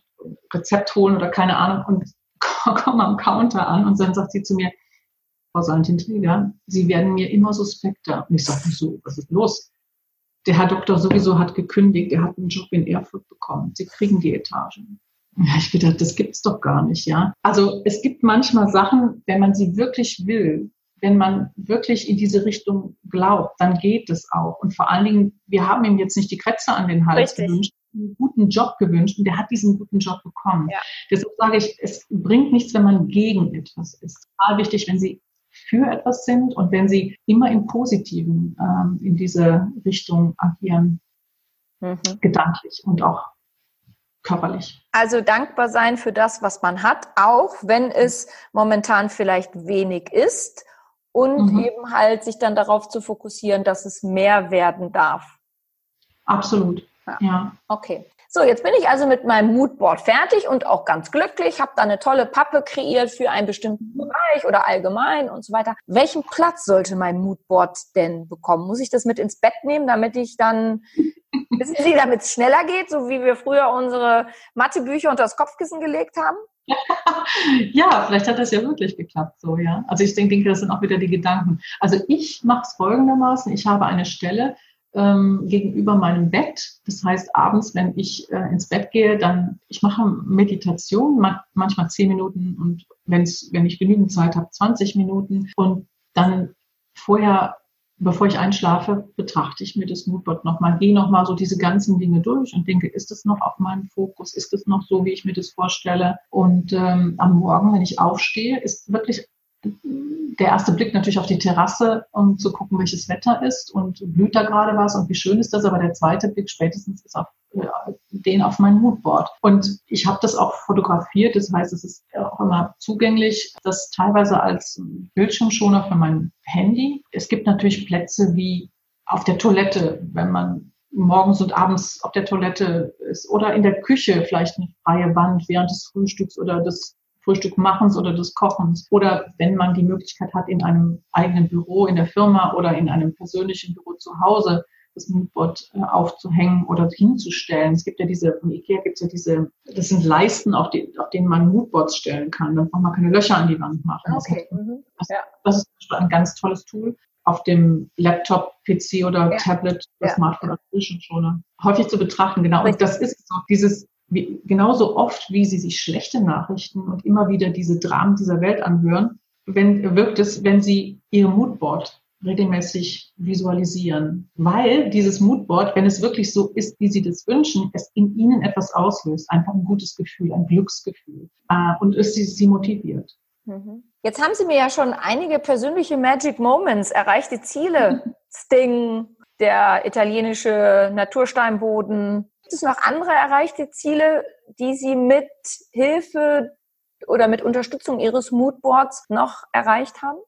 Rezept holen oder keine Ahnung und komme am Counter an und dann sagt sie zu mir, Frau Santin-Träger, Sie werden mir immer suspekter. Und ich sage, so, was ist los? Der Herr Doktor sowieso hat gekündigt, er hat einen Job in Erfurt bekommen. Sie kriegen die Etage. Ja, ich gedacht, das gibt's doch gar nicht, ja. Also es gibt manchmal Sachen, wenn man sie wirklich will, wenn man wirklich in diese Richtung glaubt, dann geht es auch. Und vor allen Dingen, wir haben ihm jetzt nicht die Krätze an den Hals Richtig. gewünscht, einen guten Job gewünscht und der hat diesen guten Job bekommen. Ja. Deshalb sage ich, es bringt nichts, wenn man gegen etwas ist. Total wichtig, wenn Sie für etwas sind und wenn Sie immer im Positiven ähm, in diese Richtung agieren, mhm. gedanklich und auch körperlich. Also dankbar sein für das, was man hat, auch wenn es momentan vielleicht wenig ist und mhm. eben halt sich dann darauf zu fokussieren, dass es mehr werden darf. Absolut. Ja. ja. Okay. So, jetzt bin ich also mit meinem Moodboard fertig und auch ganz glücklich, habe da eine tolle Pappe kreiert für einen bestimmten Bereich oder allgemein und so weiter. Welchen Platz sollte mein Moodboard denn bekommen? Muss ich das mit ins Bett nehmen, damit ich dann, wissen Sie, damit es schneller geht, so wie wir früher unsere Mathebücher unter das Kopfkissen gelegt haben? ja, vielleicht hat das ja wirklich geklappt so, ja. Also ich denke, das sind auch wieder die Gedanken. Also ich mache es folgendermaßen, ich habe eine Stelle, ähm, gegenüber meinem Bett. Das heißt, abends, wenn ich äh, ins Bett gehe, dann, ich mache Meditation, ma manchmal zehn Minuten und wenn's, wenn ich genügend Zeit habe, 20 Minuten. Und dann vorher, bevor ich einschlafe, betrachte ich mir das Moodboard nochmal, gehe nochmal so diese ganzen Dinge durch und denke, ist es noch auf meinem Fokus? Ist es noch so, wie ich mir das vorstelle? Und ähm, am Morgen, wenn ich aufstehe, ist wirklich der erste Blick natürlich auf die Terrasse, um zu gucken, welches Wetter ist und blüht da gerade was und wie schön ist das. Aber der zweite Blick spätestens ist auf ja, den auf mein Moodboard. Und ich habe das auch fotografiert. Das heißt, es ist auch immer zugänglich. Das teilweise als Bildschirmschoner für mein Handy. Es gibt natürlich Plätze wie auf der Toilette, wenn man morgens und abends auf der Toilette ist oder in der Küche vielleicht eine freie Wand während des Frühstücks oder des Frühstückmachens oder des Kochens. Oder wenn man die Möglichkeit hat, in einem eigenen Büro, in der Firma oder in einem persönlichen Büro zu Hause das Moodboard äh, aufzuhängen oder hinzustellen. Es gibt ja diese, von Ikea gibt es ja diese, das sind Leisten, auf, die, auf denen man Moodboards stellen kann. Dann braucht man keine Löcher an die Wand machen. Okay. Mhm. Das, ja. das ist ein ganz tolles Tool auf dem Laptop, PC oder ja. Tablet, ja. Smartphone oder Bildschirmschoner häufig zu betrachten. Genau. Und das ist so dieses wie, genauso oft, wie sie sich schlechte Nachrichten und immer wieder diese Dramen dieser Welt anhören, wenn, wirkt es, wenn sie ihr Moodboard regelmäßig visualisieren. Weil dieses Moodboard, wenn es wirklich so ist, wie sie das wünschen, es in ihnen etwas auslöst. Einfach ein gutes Gefühl, ein Glücksgefühl. Äh, und es sie, sie motiviert. Mhm. Jetzt haben Sie mir ja schon einige persönliche Magic Moments, erreichte Ziele, Sting, der italienische Natursteinboden, Gibt es noch andere erreichte Ziele, die Sie mit Hilfe oder mit Unterstützung Ihres Moodboards noch erreicht haben?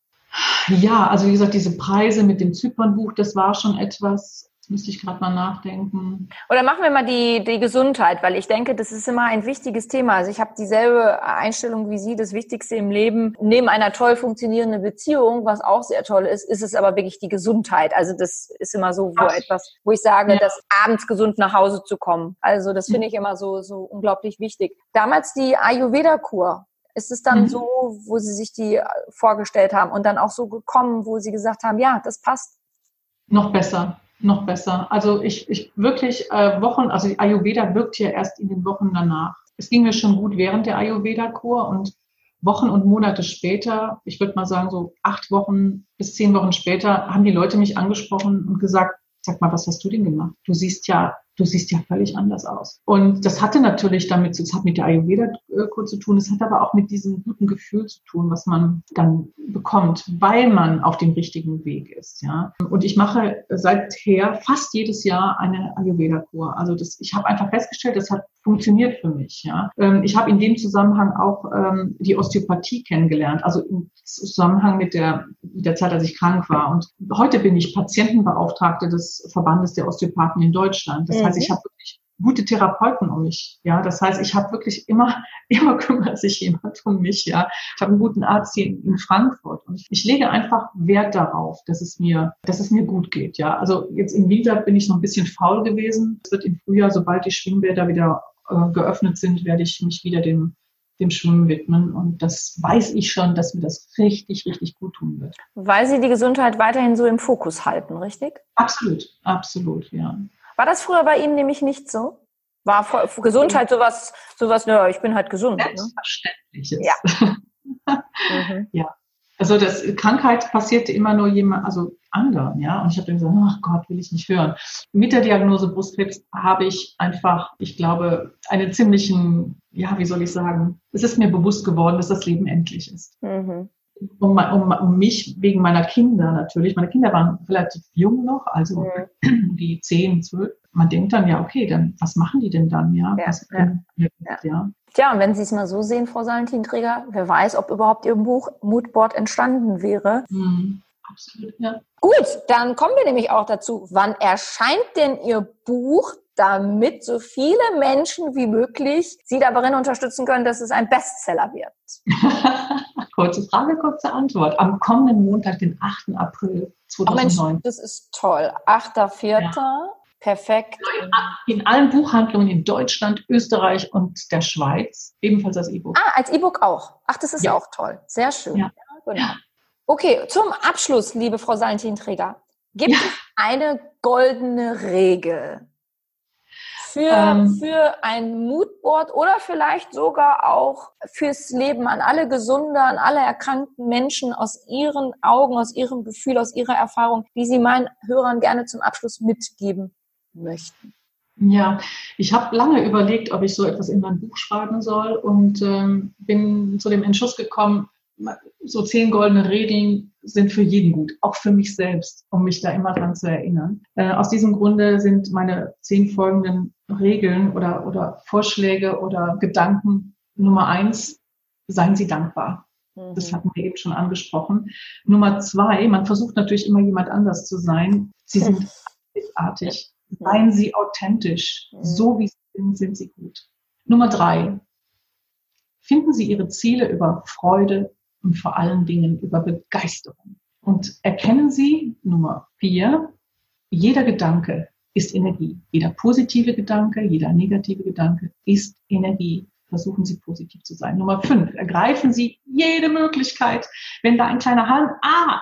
Ja, also wie gesagt, diese Preise mit dem Zypernbuch, das war schon etwas, müsste ich gerade mal nachdenken. Oder machen wir mal die, die Gesundheit, weil ich denke, das ist immer ein wichtiges Thema. Also ich habe dieselbe Einstellung wie Sie. Das Wichtigste im Leben, neben einer toll funktionierenden Beziehung, was auch sehr toll ist, ist es aber wirklich die Gesundheit. Also das ist immer so wo Ach. etwas, wo ich sage, ja. dass abends gesund nach Hause zu kommen. Also das finde ich immer so, so unglaublich wichtig. Damals die Ayurveda-Kur. Ist es dann mhm. so, wo Sie sich die vorgestellt haben und dann auch so gekommen, wo Sie gesagt haben, ja, das passt? Noch besser noch besser. Also ich, ich wirklich äh, Wochen, also die Ayurveda wirkt ja erst in den Wochen danach. Es ging mir schon gut während der Ayurveda-Kur und Wochen und Monate später, ich würde mal sagen so acht Wochen bis zehn Wochen später, haben die Leute mich angesprochen und gesagt, sag mal, was hast du denn gemacht? Du siehst ja du siehst ja völlig anders aus. Und das hatte natürlich damit, es hat mit der Ayurveda-Kur zu tun, es hat aber auch mit diesem guten Gefühl zu tun, was man dann bekommt, weil man auf dem richtigen Weg ist. Ja. Und ich mache seither fast jedes Jahr eine Ayurveda-Kur. Also das, ich habe einfach festgestellt, das hat funktioniert für mich. Ja. Ähm, ich habe in dem Zusammenhang auch ähm, die Osteopathie kennengelernt, also im Zusammenhang mit der, mit der Zeit, als ich krank war. Und heute bin ich Patientenbeauftragte des Verbandes der Osteopathen in Deutschland. Das mhm. Heißt, ich habe wirklich gute Therapeuten um mich. Ja, das heißt, ich habe wirklich immer, immer kümmert sich jemand um mich. Ja, ich habe einen guten Arzt hier in, in, Frankfurt und ich lege einfach Wert darauf, dass es mir, dass es mir gut geht. Ja, also jetzt im Winter bin ich noch ein bisschen faul gewesen. Es wird im Frühjahr, sobald die Schwimmbäder wieder äh, geöffnet sind, werde ich mich wieder dem dem Schwimmen widmen. Und das weiß ich schon, dass mir das richtig, richtig gut tun wird. Weil Sie die Gesundheit weiterhin so im Fokus halten, richtig? Absolut, absolut, ja. War das früher bei Ihnen nämlich nicht so? War Gesundheit sowas, sowas, naja, ich bin halt gesund. Ne? Selbstverständliches. Ne? Ja. mhm. ja. Also das Krankheit passierte immer nur jemand, also anderen, ja. Und ich habe dann gesagt, ach Gott, will ich nicht hören. Mit der Diagnose Brustkrebs habe ich einfach, ich glaube, einen ziemlichen, ja, wie soll ich sagen, es ist mir bewusst geworden, dass das Leben endlich ist. Mhm um, um, um mich wegen meiner Kinder natürlich. Meine Kinder waren relativ jung noch, also mhm. die zehn, zwölf. Man denkt dann ja, okay, dann was machen die denn dann? Ja, ja, was, ja. ja. Tja, und wenn Sie es mal so sehen, Frau Salentinträger, wer weiß, ob überhaupt Ihr Buch Moodboard entstanden wäre. Mhm. Absolut, ja. Gut, dann kommen wir nämlich auch dazu. Wann erscheint denn Ihr Buch, damit so viele Menschen wie möglich Sie darin unterstützen können, dass es ein Bestseller wird? kurze Frage, kurze Antwort. Am kommenden Montag, den 8. April 2009. Oh das ist toll. 8.4. Ja. Perfekt. In allen Buchhandlungen in Deutschland, Österreich und der Schweiz. Ebenfalls als E-Book. Ah, als E-Book auch. Ach, das ist ja. auch toll. Sehr schön. Ja. ja genau. Okay, zum Abschluss, liebe Frau Salentinträger. Gibt es eine goldene Regel, für, ähm, für ein Moodboard oder vielleicht sogar auch fürs Leben an alle gesunde, an alle erkrankten Menschen aus ihren Augen, aus ihrem Gefühl, aus ihrer Erfahrung, die Sie meinen Hörern gerne zum Abschluss mitgeben möchten. Ja, ich habe lange überlegt, ob ich so etwas in mein Buch schreiben soll und ähm, bin zu dem Entschluss gekommen, so zehn goldene Regeln sind für jeden gut, auch für mich selbst, um mich da immer dran zu erinnern. Äh, aus diesem Grunde sind meine zehn folgenden Regeln oder, oder Vorschläge oder Gedanken Nummer eins, seien Sie dankbar. Mhm. Das hatten wir eben schon angesprochen. Nummer zwei, man versucht natürlich immer jemand anders zu sein. Sie sind einzigartig. Seien Sie authentisch. Mhm. So wie Sie sind, sind Sie gut. Nummer drei, finden Sie Ihre Ziele über Freude, und vor allen Dingen über Begeisterung. Und erkennen Sie, Nummer vier, jeder Gedanke ist Energie. Jeder positive Gedanke, jeder negative Gedanke ist Energie. Versuchen Sie positiv zu sein. Nummer fünf, ergreifen Sie jede Möglichkeit, wenn da ein kleiner Halm, ah,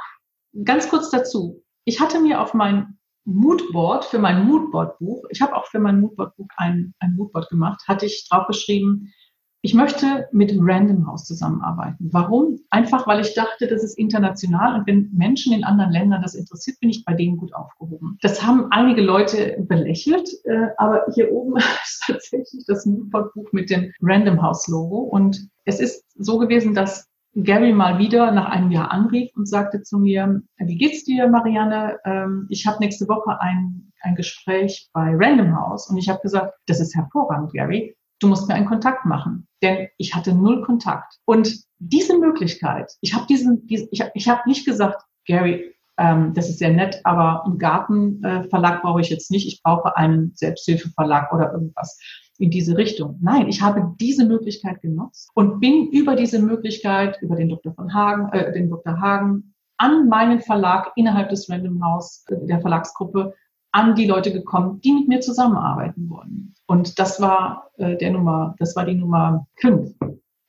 ganz kurz dazu. Ich hatte mir auf mein Moodboard, für mein Moodboard-Buch, ich habe auch für mein Moodboard-Buch ein, ein Moodboard gemacht, hatte ich draufgeschrieben, ich möchte mit Random House zusammenarbeiten. Warum? Einfach, weil ich dachte, das ist international und wenn Menschen in anderen Ländern das interessiert, bin ich bei denen gut aufgehoben. Das haben einige Leute belächelt, äh, aber hier oben ist tatsächlich das Moodboard-Buch mit dem Random House Logo und es ist so gewesen, dass Gary mal wieder nach einem Jahr anrief und sagte zu mir, wie geht's dir, Marianne? Ähm, ich habe nächste Woche ein, ein Gespräch bei Random House und ich habe gesagt, das ist hervorragend, Gary du musst mir einen Kontakt machen. Denn ich hatte null Kontakt. Und diese Möglichkeit, ich habe diesen, diesen, ich ich hab nicht gesagt, Gary, ähm, das ist sehr nett, aber einen Gartenverlag äh, brauche ich jetzt nicht. Ich brauche einen Selbsthilfeverlag oder irgendwas in diese Richtung. Nein, ich habe diese Möglichkeit genutzt und bin über diese Möglichkeit, über den Dr. von Hagen, äh, den Dr. Hagen, an meinen Verlag innerhalb des Random House, äh, der Verlagsgruppe, an die Leute gekommen, die mit mir zusammenarbeiten wollen. Und das war äh, der Nummer, das war die Nummer fünf.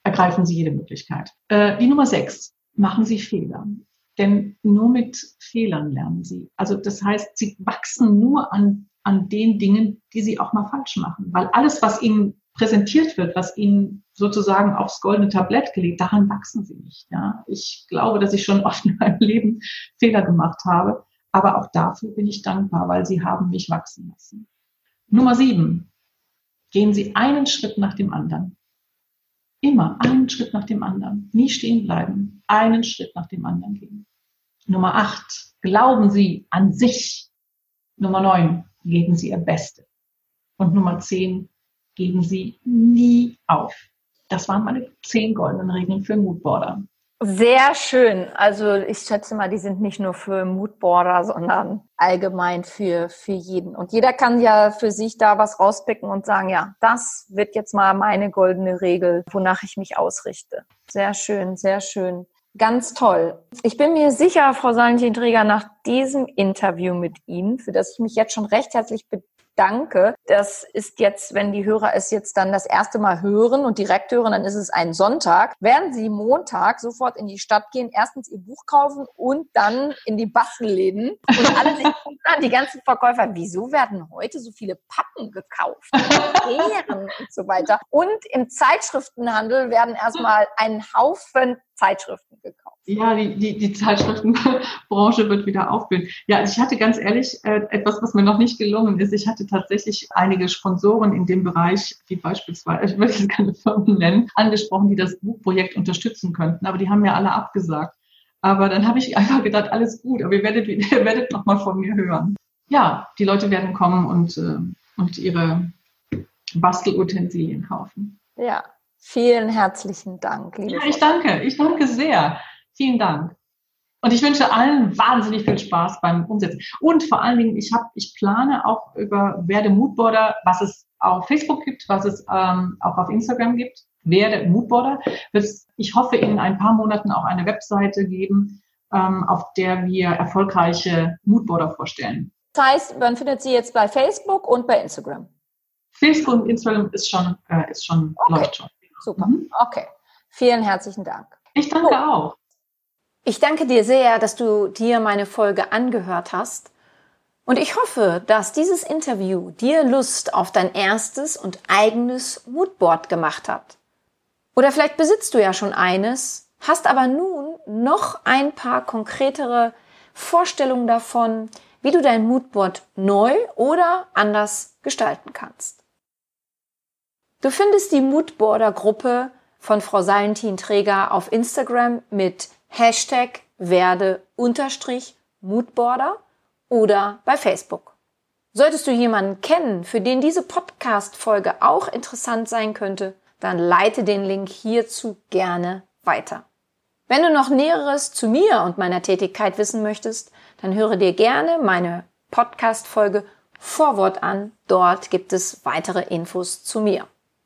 Ergreifen Sie jede Möglichkeit. Äh, die Nummer sechs. Machen Sie Fehler. Denn nur mit Fehlern lernen Sie. Also das heißt, Sie wachsen nur an, an den Dingen, die Sie auch mal falsch machen. Weil alles, was Ihnen präsentiert wird, was Ihnen sozusagen aufs goldene Tablett gelegt, daran wachsen Sie nicht. Ja? Ich glaube, dass ich schon oft in meinem Leben Fehler gemacht habe. Aber auch dafür bin ich dankbar, weil sie haben mich wachsen lassen. Nummer sieben. Gehen Sie einen Schritt nach dem anderen. Immer einen Schritt nach dem anderen. Nie stehen bleiben. Einen Schritt nach dem anderen gehen. Nummer acht. Glauben Sie an sich. Nummer neun. Geben Sie Ihr Bestes. Und Nummer zehn. Geben Sie nie auf. Das waren meine zehn goldenen Regeln für Moodboarder. Sehr schön. Also ich schätze mal, die sind nicht nur für Moodboarder, sondern allgemein für, für jeden. Und jeder kann ja für sich da was rauspicken und sagen, ja, das wird jetzt mal meine goldene Regel, wonach ich mich ausrichte. Sehr schön, sehr schön. Ganz toll. Ich bin mir sicher, Frau Salentin-Träger, nach diesem Interview mit Ihnen, für das ich mich jetzt schon recht herzlich bedanke, danke. Das ist jetzt, wenn die Hörer es jetzt dann das erste Mal hören und direkt hören, dann ist es ein Sonntag. Werden Sie Montag sofort in die Stadt gehen, erstens Ihr Buch kaufen und dann in die Bastelläden und alle die ganzen Verkäufer, wieso werden heute so viele Pappen gekauft? Ehren und so weiter. Und im Zeitschriftenhandel werden erstmal ein Haufen Zeitschriften gekauft. Ja, die, die, die Zeitschriftenbranche wird wieder aufblühen. Ja, also ich hatte ganz ehrlich äh, etwas, was mir noch nicht gelungen ist. Ich hatte tatsächlich einige Sponsoren in dem Bereich, die beispielsweise, ich will jetzt keine Firmen nennen, angesprochen, die das Buchprojekt unterstützen könnten, aber die haben mir alle abgesagt. Aber dann habe ich einfach gedacht, alles gut, aber ihr werdet, ihr werdet noch mal von mir hören. Ja, die Leute werden kommen und, äh, und ihre Bastelutensilien kaufen. Ja, vielen herzlichen Dank. Liebe ja, ich danke, ich danke sehr. Vielen Dank. Und ich wünsche allen wahnsinnig viel Spaß beim Umsetzen. Und vor allen Dingen, ich habe, ich plane auch über Werde Moodboarder, was es auf Facebook gibt, was es ähm, auch auf Instagram gibt. Werde Moodboarder. Ich hoffe, in ein paar Monaten auch eine Webseite geben, ähm, auf der wir erfolgreiche Moodboarder vorstellen. Das heißt, man findet sie jetzt bei Facebook und bei Instagram. Facebook und Instagram ist schon, äh, ist schon okay. läuft schon. Super. Mhm. Okay. Vielen herzlichen Dank. Ich danke oh. auch. Ich danke dir sehr, dass du dir meine Folge angehört hast. Und ich hoffe, dass dieses Interview dir Lust auf dein erstes und eigenes Moodboard gemacht hat. Oder vielleicht besitzt du ja schon eines, hast aber nun noch ein paar konkretere Vorstellungen davon, wie du dein Moodboard neu oder anders gestalten kannst. Du findest die Moodboarder Gruppe von Frau Salentin Träger auf Instagram mit Hashtag werde Moodboarder oder bei Facebook. Solltest du jemanden kennen, für den diese Podcast-Folge auch interessant sein könnte, dann leite den Link hierzu gerne weiter. Wenn du noch Näheres zu mir und meiner Tätigkeit wissen möchtest, dann höre dir gerne meine Podcast-Folge Vorwort an. Dort gibt es weitere Infos zu mir.